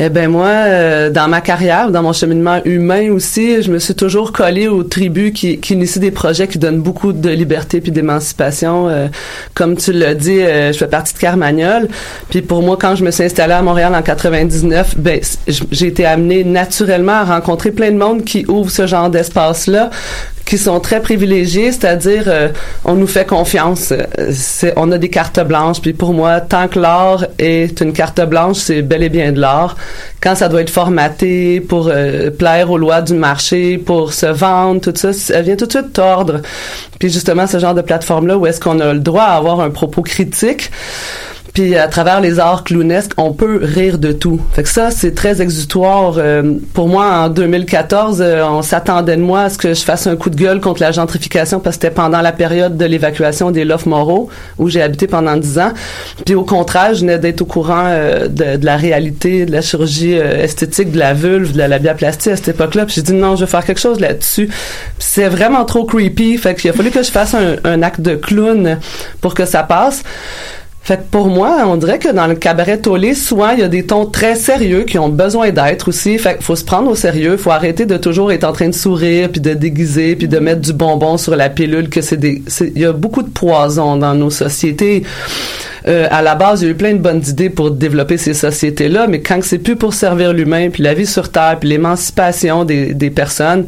Eh ben moi, euh, dans ma carrière, dans mon cheminement humain aussi, je me suis toujours collée aux tribus qui, qui initient des projets qui donnent beaucoup de liberté puis d'émancipation. Euh, comme tu l'as dit, euh, je fais partie de Carmagnol. Puis pour moi, quand je me suis installée à Montréal en 99, ben j'ai été amenée naturellement à rencontrer plein de monde qui ouvre ce genre d'espace-là qui sont très privilégiés, c'est-à-dire euh, on nous fait confiance, Euh, on a des cartes blanches, puis pour moi, tant que l'art est une carte blanche, c'est bel et bien de l'art. Quand ça doit être formaté pour euh, plaire aux lois du marché, pour se vendre, tout ça, ça vient tout de suite tordre. Puis justement, ce genre de plateforme-là, où est-ce qu'on a le droit à avoir un propos critique, puis à travers les arts clownesques, on peut rire de tout. Fait que ça, c'est très exutoire. Euh, pour moi, en 2014, euh, on s'attendait de moi à ce que je fasse un coup de gueule contre la gentrification parce que c'était pendant la période de l'évacuation des lofts moraux où j'ai habité pendant dix ans. Puis au contraire, je venais d'être au courant euh, de, la réalité, de la chirurgie euh, esthétique, de la vulve, de la labiaplastie à cette époque-là. Puis j'ai dit non, je vais faire quelque chose là-dessus. C'est vraiment trop creepy. Fait qu'il a fallu que je fasse un acte de clown pour que ça passe. Fait que pour moi, on dirait que dans le cabaret tollé, souvent, il y a des tons très sérieux qui ont besoin d'être aussi. Fait faut se prendre au sérieux. faut arrêter de toujours être en train de sourire, puis de déguiser, puis de mettre du bonbon sur la pilule, que c'est des... Il y a beaucoup de poison dans nos sociétés. Euh, à la base, il y a eu plein de bonnes idées pour développer ces sociétés-là, mais quand c'est plus pour servir l'humain, puis la vie sur Terre, puis l'émancipation des, des personnes,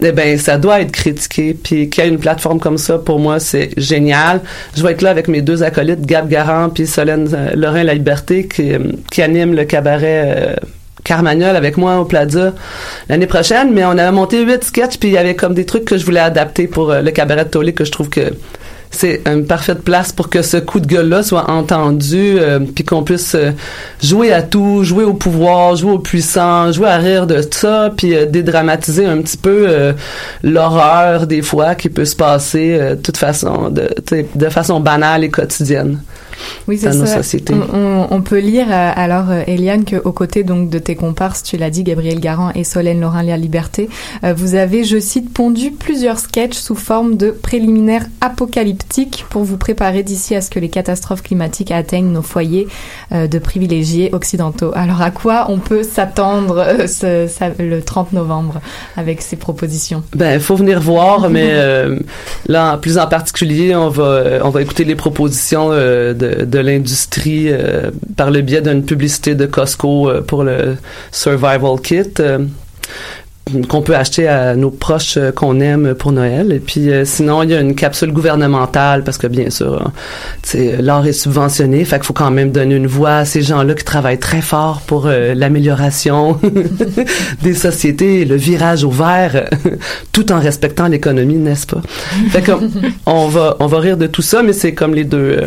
eh ben ça doit être critiqué. Puis qu'il y ait une plateforme comme ça, pour moi, c'est génial. Je vais être là avec mes deux acolytes, Gab Garand puis Solène euh, Lorrain La Liberté, qui, euh, qui anime le cabaret euh, Carmagnol avec moi au Plaza l'année prochaine. Mais on avait monté huit sketchs, puis il y avait comme des trucs que je voulais adapter pour euh, le cabaret de Tollé que je trouve que c'est une parfaite place pour que ce coup de gueule-là soit entendu, euh, puis qu'on puisse euh, jouer à tout, jouer au pouvoir, jouer au puissant, jouer à rire de ça, puis euh, dédramatiser un petit peu l'horreur des fois qui peut se passer de toute façon, de, de façon banale et quotidienne. Oui, c'est dans nos ça. sociétés. On, on- on peut lire euh, alors, euh, Eliane, qu'aux côtés donc de tes comparses, tu l'as dit, Gabriel Garand et Solène Laurent La Liberté, euh, vous avez, je cite, pondu plusieurs sketchs sous forme de préliminaires apocalyptiques pour vous préparer d'ici à ce que les catastrophes climatiques atteignent nos foyers euh, de privilégiés occidentaux. Alors, à quoi on peut s'attendre euh, ce- ça- le 30 novembre avec ces propositions? Ben, faut venir voir, mais euh, là, plus en particulier, on va on va écouter les propositions de, de l'industrie par le biais d'une publicité de Costco pour le Survival Kit. qu'on peut acheter à nos proches euh, qu'on aime pour Noël. Et puis euh, sinon, il y a une capsule gouvernementale parce que bien sûr, hein, l'art est subventionné, fait qu'il faut quand même donner une voix à ces gens-là qui travaillent très fort pour l'amélioration des sociétés, le virage au vert, tout en respectant l'économie, n'est-ce pas? Fait que on va on va rire de tout ça, mais c'est comme les deux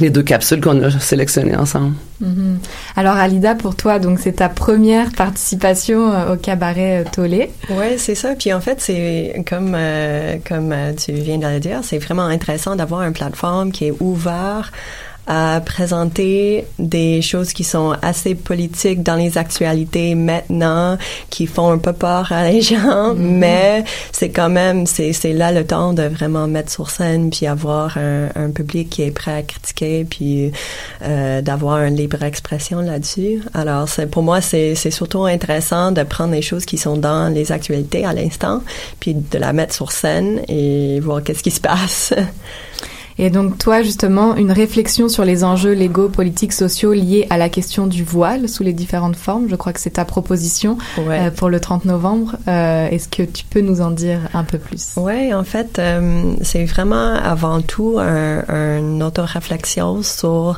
les deux capsules qu'on a sélectionnées ensemble. Mhm. Alors Alida, pour toi, donc c'est ta première participation euh, au cabaret euh, Tollé. Ouais, c'est ça. Puis en fait, c'est comme euh, comme tu viens de le dire, c'est vraiment intéressant d'avoir une plateforme qui est ouverte à présenter des choses qui sont assez politiques dans les actualités maintenant, qui font un peu peur à les gens, mais c'est quand même, c'est, c'est là le temps de vraiment mettre sur scène, puis avoir un, un public qui est prêt à critiquer, puis euh, d'avoir une libre expression là-dessus. Alors, c'est, pour moi, c'est, c'est surtout intéressant de prendre les choses qui sont dans les actualités à l'instant, puis de la mettre sur scène et voir qu'est-ce qui se passe. Et donc toi, justement, une réflexion sur les enjeux légaux, politiques, sociaux liés à la question du voile sous les différentes formes. Je crois que c'est ta proposition Ouais. euh, pour le 30 novembre. Euh, Est-ce que tu peux nous en dire un peu plus? Oui, en fait, euh, c'est vraiment avant tout un, un auto-réflexion sur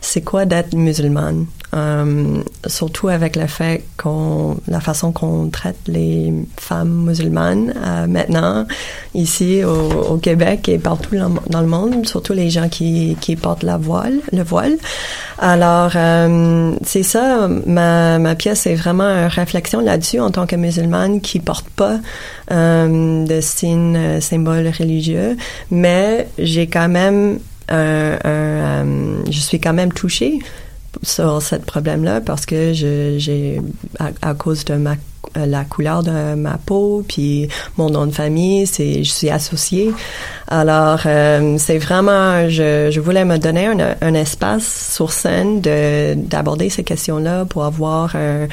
c'est quoi d'être musulmane. Surtout avec le fait qu'on, la façon qu'on traite les femmes musulmanes euh, maintenant, ici au, au Québec et partout dans, dans le monde, surtout les gens qui, qui portent la voile, le voile. Alors, euh, c'est ça, ma, ma pièce est vraiment une réflexion là-dessus en tant que musulmane qui porte pas euh, de signes, euh, symboles religieux, mais j'ai quand même un, je suis quand même touchée sur ce problème-là parce que j'ai, à, cause de ma la couleur de ma peau, puis mon nom de famille, c'est je suis associée. Alors euh, c'est vraiment, je, voulais me donner un, un espace sur scène de d'aborder ces questions-là pour avoir un,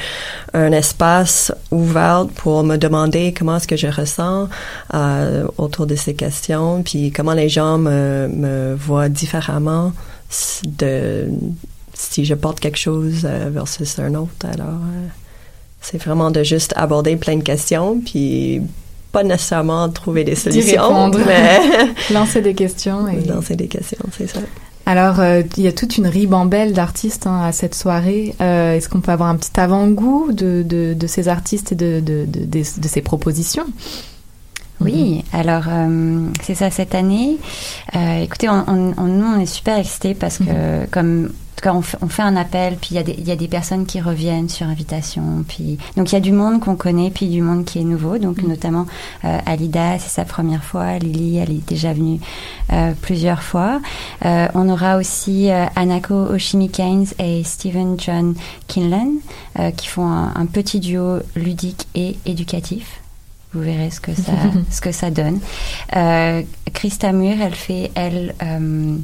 un espace ouvert pour me demander comment est-ce que je ressens euh, autour de ces questions, puis comment les gens me, voient différemment de si je porte quelque chose euh, versus un autre. Alors euh, c'est vraiment de juste aborder plein de questions, puis pas nécessairement trouver des solutions, répondre. mais Lancer des questions. Et... lancer des questions, c'est ça. Alors, euh, il y a toute une ribambelle d'artistes hein, à cette soirée. Euh, Est-ce qu'on peut avoir un petit avant-goût de, de, de ces artistes et de, de, de, de, de ces propositions? Oui, alors euh, c'est ça cette année. Euh, écoutez, on, on, on- nous on est super excités parce que comme en tout cas, on fait, on fait un appel, puis il y, a des- il y a des personnes qui reviennent sur invitation. Puis, donc il y a du monde qu'on connaît, puis du monde qui est nouveau. Donc notamment euh, Alida, c'est sa première fois. Lily, elle est déjà venue euh, plusieurs fois. Euh, on aura aussi Anako Oshimi-Keynes et Stephen John Kinlan qui font un, un petit duo ludique et éducatif. Vous verrez ce que ça, ce que ça donne. Euh, Christa Mur, elle fait, elle, euh,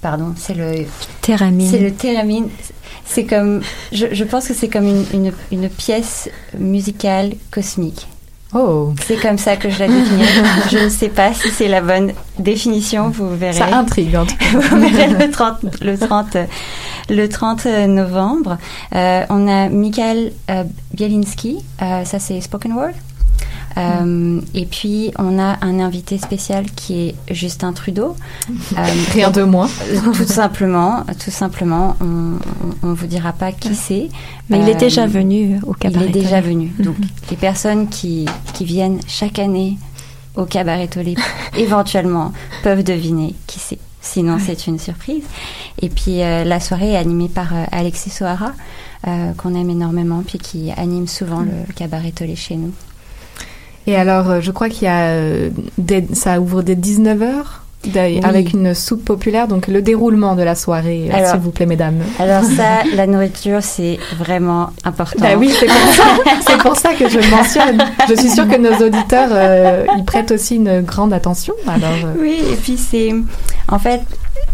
pardon, c'est le Théramine. C'est le théramine. C'est comme, je, je pense que c'est comme une, une, une pièce musicale cosmique. Oh. C'est comme ça que je la définirais. je ne sais pas si c'est la bonne définition. Vous verrez. Ça intrigue en tout cas. Vous verrez le 30, le 30, le 30 novembre. Euh, on a Michael euh, Bielinski, euh, ça c'est Spoken Word. Euh, et puis on a un invité spécial qui est Justin Trudeau. Euh, Rien de moins. Tout simplement, tout simplement, on, on, on vous dira pas qui c'est. Mais il est Euh, déjà venu au cabaret. Il est déjà venu. Donc les personnes qui, qui viennent chaque année au cabaret Tolé éventuellement peuvent deviner qui c'est. Sinon, c'est une surprise. Et puis, euh, la soirée est animée par euh, Alexis Sohara, euh, qu'on aime énormément, puis qui anime souvent le cabaret Tolé chez nous. Et alors, euh, je crois qu'il y a euh, des- ça ouvre dès 19h Oui. avec une soupe populaire. Donc, le déroulement de la soirée, euh, s'il vous plaît, mesdames. Alors ça, la nourriture, c'est vraiment important. Bah oui, c'est pour ça, c'est pour ça que je le mentionne. Je suis sûre que nos auditeurs euh, y prêtent aussi une grande attention. Alors, euh, Oui, et puis c'est. En fait,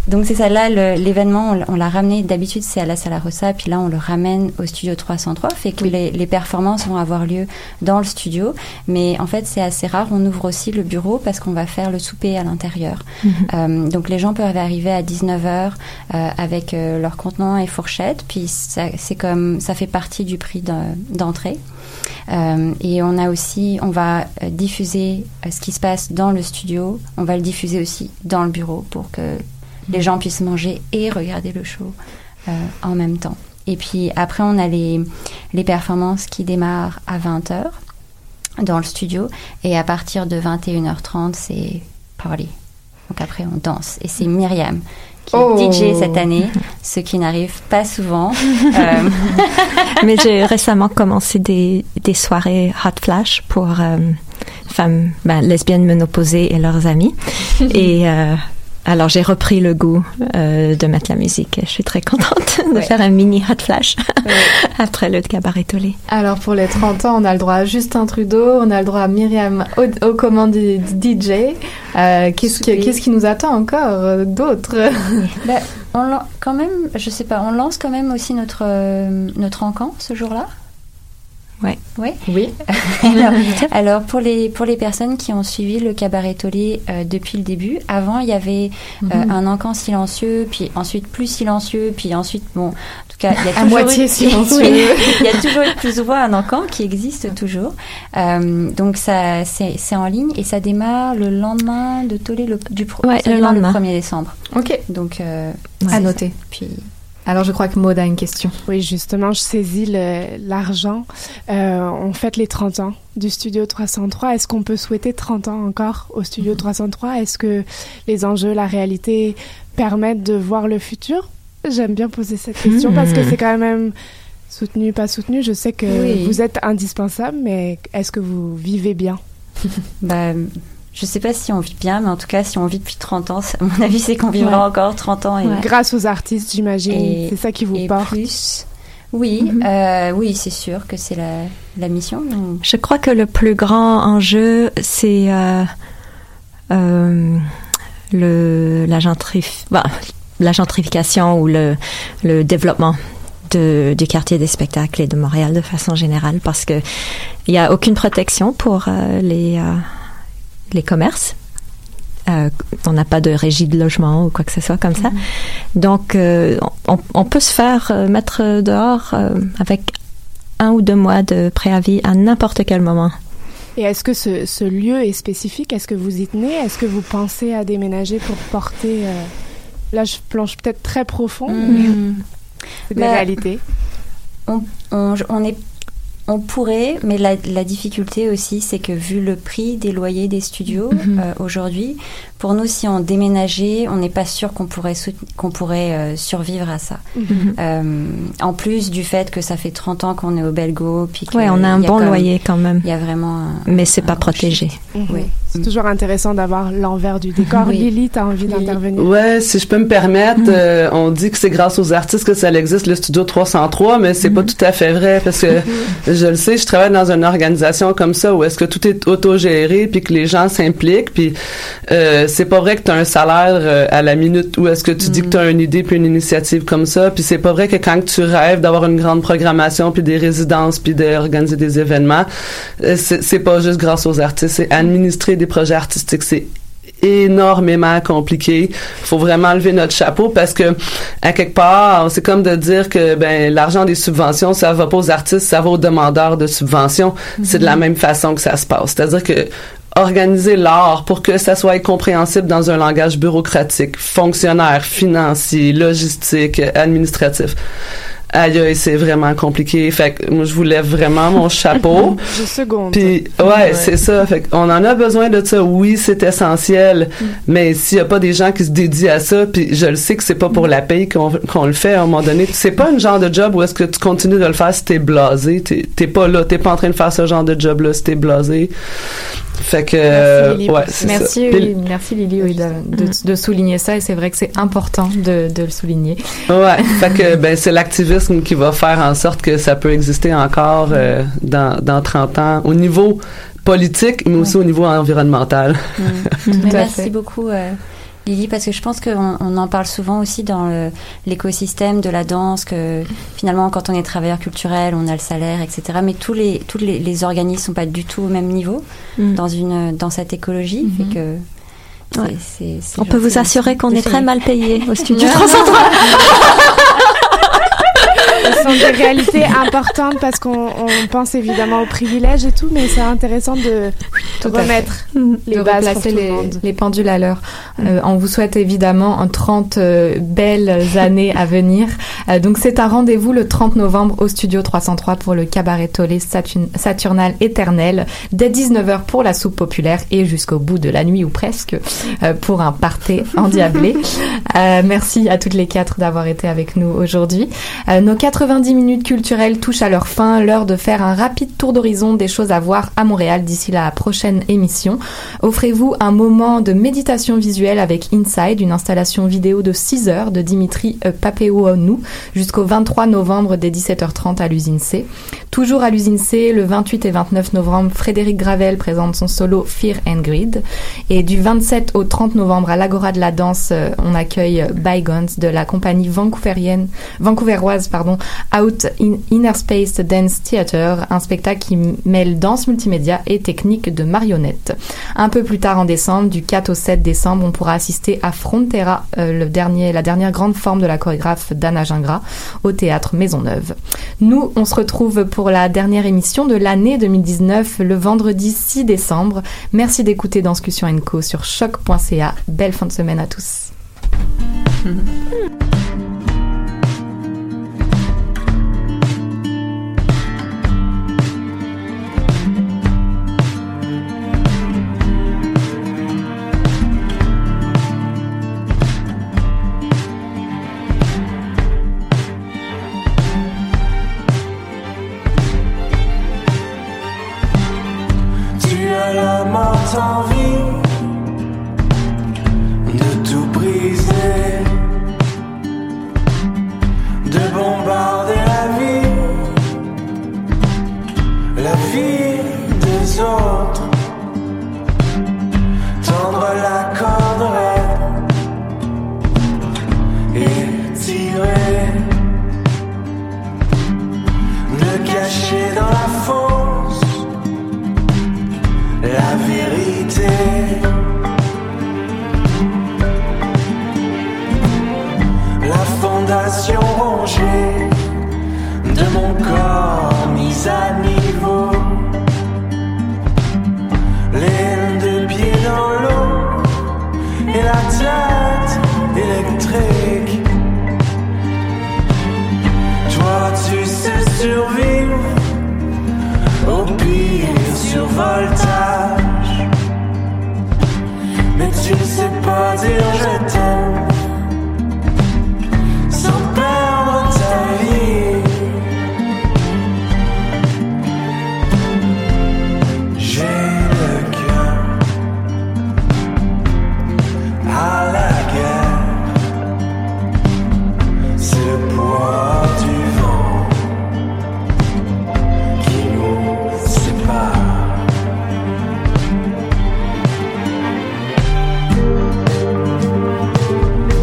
donc c'est ça, là, l'événement, on, l'a ramené, d'habitude c'est à la Sala Rossa, puis là on le ramène au studio 303, fait que les, les performances vont avoir lieu dans le studio, mais en fait c'est assez rare, on ouvre aussi le bureau parce qu'on va faire le souper à l'intérieur. Mhm. Euh, donc les gens peuvent arriver à 19h avec euh, leur contenant et fourchette, puis ça, c'est comme, ça fait partie du prix d'entrée. Euh, et on a aussi, on va euh, diffuser euh, ce qui se passe dans le studio. On va le diffuser aussi dans le bureau pour que les gens puissent manger et regarder le show euh, en même temps. Et puis après, on a les, les performances qui démarrent à 20h dans le studio. Et à partir de 21h30, c'est party. Donc après, on danse. Et c'est Myriam qui est Oh. DJ cette année, ce qui n'arrive pas souvent. Euh, Mais j'ai récemment commencé des, des soirées hot flash pour euh, femmes ben, lesbiennes ménopausées et leurs amis. et euh, alors j'ai repris le goût euh, de mettre la musique. Je suis très contente de Ouais. faire un mini hot flash après le cabaret Tolé. alors pour les 30 ans, on a le droit à Justin Trudeau, on a le droit à Myriam au- aux commandes du du DJ. Euh, Qu'est-ce qui, qu'est-ce qui nous attend encore euh, d'autre Ben, on quand même, je sais pas, on lance quand même aussi notre euh, notre encan ce jour-là. Ouais. Oui. Oui. alors, alors, pour les pour les personnes qui ont suivi le cabaret Tolé euh, depuis le début, avant il y avait euh, Mhm. un encan silencieux, puis ensuite plus silencieux, puis ensuite bon, en tout cas il y a À toujours moitié eu- silencieux. Il y a toujours eu plus ou moins un encan qui existe toujours. Euh, donc ça c'est en ligne et ça démarre le lendemain de Tolé le, du pro- Ouais, le démarre lendemain. le 1er décembre. Ok. Donc À noter. Puis Alors je crois que Maud a une question. Oui, justement, je saisis l'argent. Euh, on fête les 30 ans du Studio 303. Est-ce qu'on peut souhaiter 30 ans encore au Studio 303 Est-ce que les enjeux, la réalité permettent de voir le futur? J'aime bien poser cette question parce que Hmm. c'est quand même soutenu, pas soutenu. Je sais que Oui. vous êtes indispensable, mais est-ce que vous vivez bien? Bah, je sais pas si on vit bien, mais en tout cas, si on vit depuis 30 ans, à mon avis, c'est qu'on vivra Ouais. encore 30 ans. Et, Grâce aux artistes, j'imagine. C'est ça qui vous et porte. plus. Oui, euh, oui, c'est sûr que c'est la, la mission. donc- Je crois que le plus grand enjeu, c'est euh, euh, le, la, gentrif- bah, la gentrification ou le, le développement de, du quartier des spectacles et de Montréal de façon générale parce que il n'y a aucune protection pour euh, les, euh, les commerces. Euh, on n'a pas de régie de logement ou quoi que ce soit comme ça. Donc, euh, on, on peut se faire euh, mettre dehors euh, avec un ou deux mois de préavis à n'importe quel moment. Et est-ce que ce, ce lieu est spécifique? Est-ce que vous y tenez? Est-ce que vous pensez à déménager pour porter... euh, Là, je plonge peut-être très profond, mais c'est des Bah, réalités. on, on, on est on pourrait, mais la, la difficulté aussi, c'est que vu le prix des loyers des studios Mhm. euh, aujourd'hui, pour nous, si on déménageait, on n'est pas sûr qu'on pourrait, qu'on pourrait euh, survivre à ça. Mhm. Euh, en plus du fait que ça fait 30 ans qu'on est au Belgo, puis que Ouais, on a un bon comme- loyer quand même. Il y a vraiment. un- Mais c'est pas protégé. Mhm. Oui. C'est toujours intéressant d'avoir l'envers du décor. Oui. Lily, tu as envie d'intervenir? Ouais, si je peux me permettre, euh, on dit que c'est grâce aux artistes que ça existe, le Studio 303, mais c'est pas tout à fait vrai parce que je le sais, je travaille dans une organisation comme ça où est-ce que tout est autogéré puis que les gens s'impliquent puis euh, c'est pas vrai que tu as un salaire euh, à la minute où est-ce que tu dis que tu as une idée puis une initiative comme ça puis c'est pas vrai que quand tu rêves d'avoir une grande programmation puis des résidences puis d'organiser des événements, euh, c'est pas juste grâce aux artistes, c'est administrer des projets artistiques, c'est énormément compliqué. Faut vraiment lever notre chapeau parce que à quelque part, c'est comme de dire que ben l'argent des subventions, ça va pas aux artistes, ça va aux demandeurs de subventions. C'est de la même façon que ça se passe. C'est-à-dire que organiser l'art pour que ça soit compréhensible dans un langage bureaucratique, fonctionnaire, financier, logistique, administratif. Aïe, c'est vraiment compliqué. Fait que moi, je vous lève vraiment mon chapeau. Je seconde. Puis ouais, c'est ça. Fait on en a besoin de ça. Oui, c'est essentiel. Mais s'il y a pas des gens qui se dédient à ça, puis je le sais que c'est pas pour la paye qu'on qu'on le fait à un moment donné. C'est pas une genre de job où est-ce que tu continues de le faire si t'es blasé. T'es t'es pas là. T'es pas en train de faire ce genre de job là si t'es blasé. Fait que euh, Lily, ouais, merci, oui, merci Lily oui, de, de, de souligner ça et c'est vrai que c'est important de, de le souligner. Ouais, fait que ben c'est l'activisme qui va faire en sorte que ça peut exister encore euh, dans dans 30 ans au niveau politique mais aussi au niveau environnemental. Mais à merci fait. beaucoup, euh, Lily, parce que je pense qu'on on en parle souvent aussi dans le- l'écosystème de la danse, que finalement, quand on est travailleur culturel, on a le salaire, etc. Mais tous les, tous les, les organismes sont pas du tout au même niveau Mm. dans, une, dans cette écologie. fait que c'est- Ouais. c'est- c'est On peut vous assurer qu'on est très mal payé au studio Ouais. 303. Sont des réalités importantes parce qu'on on pense évidemment aux privilèges et tout, mais c'est intéressant de Tout remettre les de bases pour tout le les, monde. les pendules à l'heure. Euh, on vous souhaite évidemment en 30 euh, belles années à venir. Euh, donc c'est un rendez-vous le 30 novembre au studio 303 pour le cabaret Saturn- Saturnal éternel dès 19h pour la soupe populaire et jusqu'au bout de la nuit ou presque pour un party endiablé. Merci à toutes les quatre d'avoir été avec nous aujourd'hui. Nos 90 minutes culturelles touchent à leur fin, l'heure de faire un rapide tour d'horizon des choses à voir à Montréal d'ici la prochaine émission. Offrez-vous un moment de méditation visuelle avec Inside, une installation vidéo de 6 heures de Dimitri euh, Papeouanou jusqu'au 23 novembre dès 17h30 à l'usine C. Toujours à l'usine C, le 28 et 29 novembre, Frédéric Gravel présente son solo Fear and Greed. Et du 27 au 30 novembre à l'Agora de la Danse, euh, on accueille Bygones de la compagnie vancouverienne, vancouveroise pardon, Out in Inner Space Dance Theater, un spectacle qui mêle danse multimédia et technique de marionnette. Un peu plus tard en décembre, du 4 au 7 décembre, on pourra assister à Frontera, euh, la dernière grande forme de la chorégraphe Dana Gingras, au théâtre Maisonneuve. Nous, on se retrouve pour la dernière émission de l'année 2019, le vendredi 6 décembre. Merci d'écouter Danscussion Co sur choc.ca. Belle fin de semaine à tous.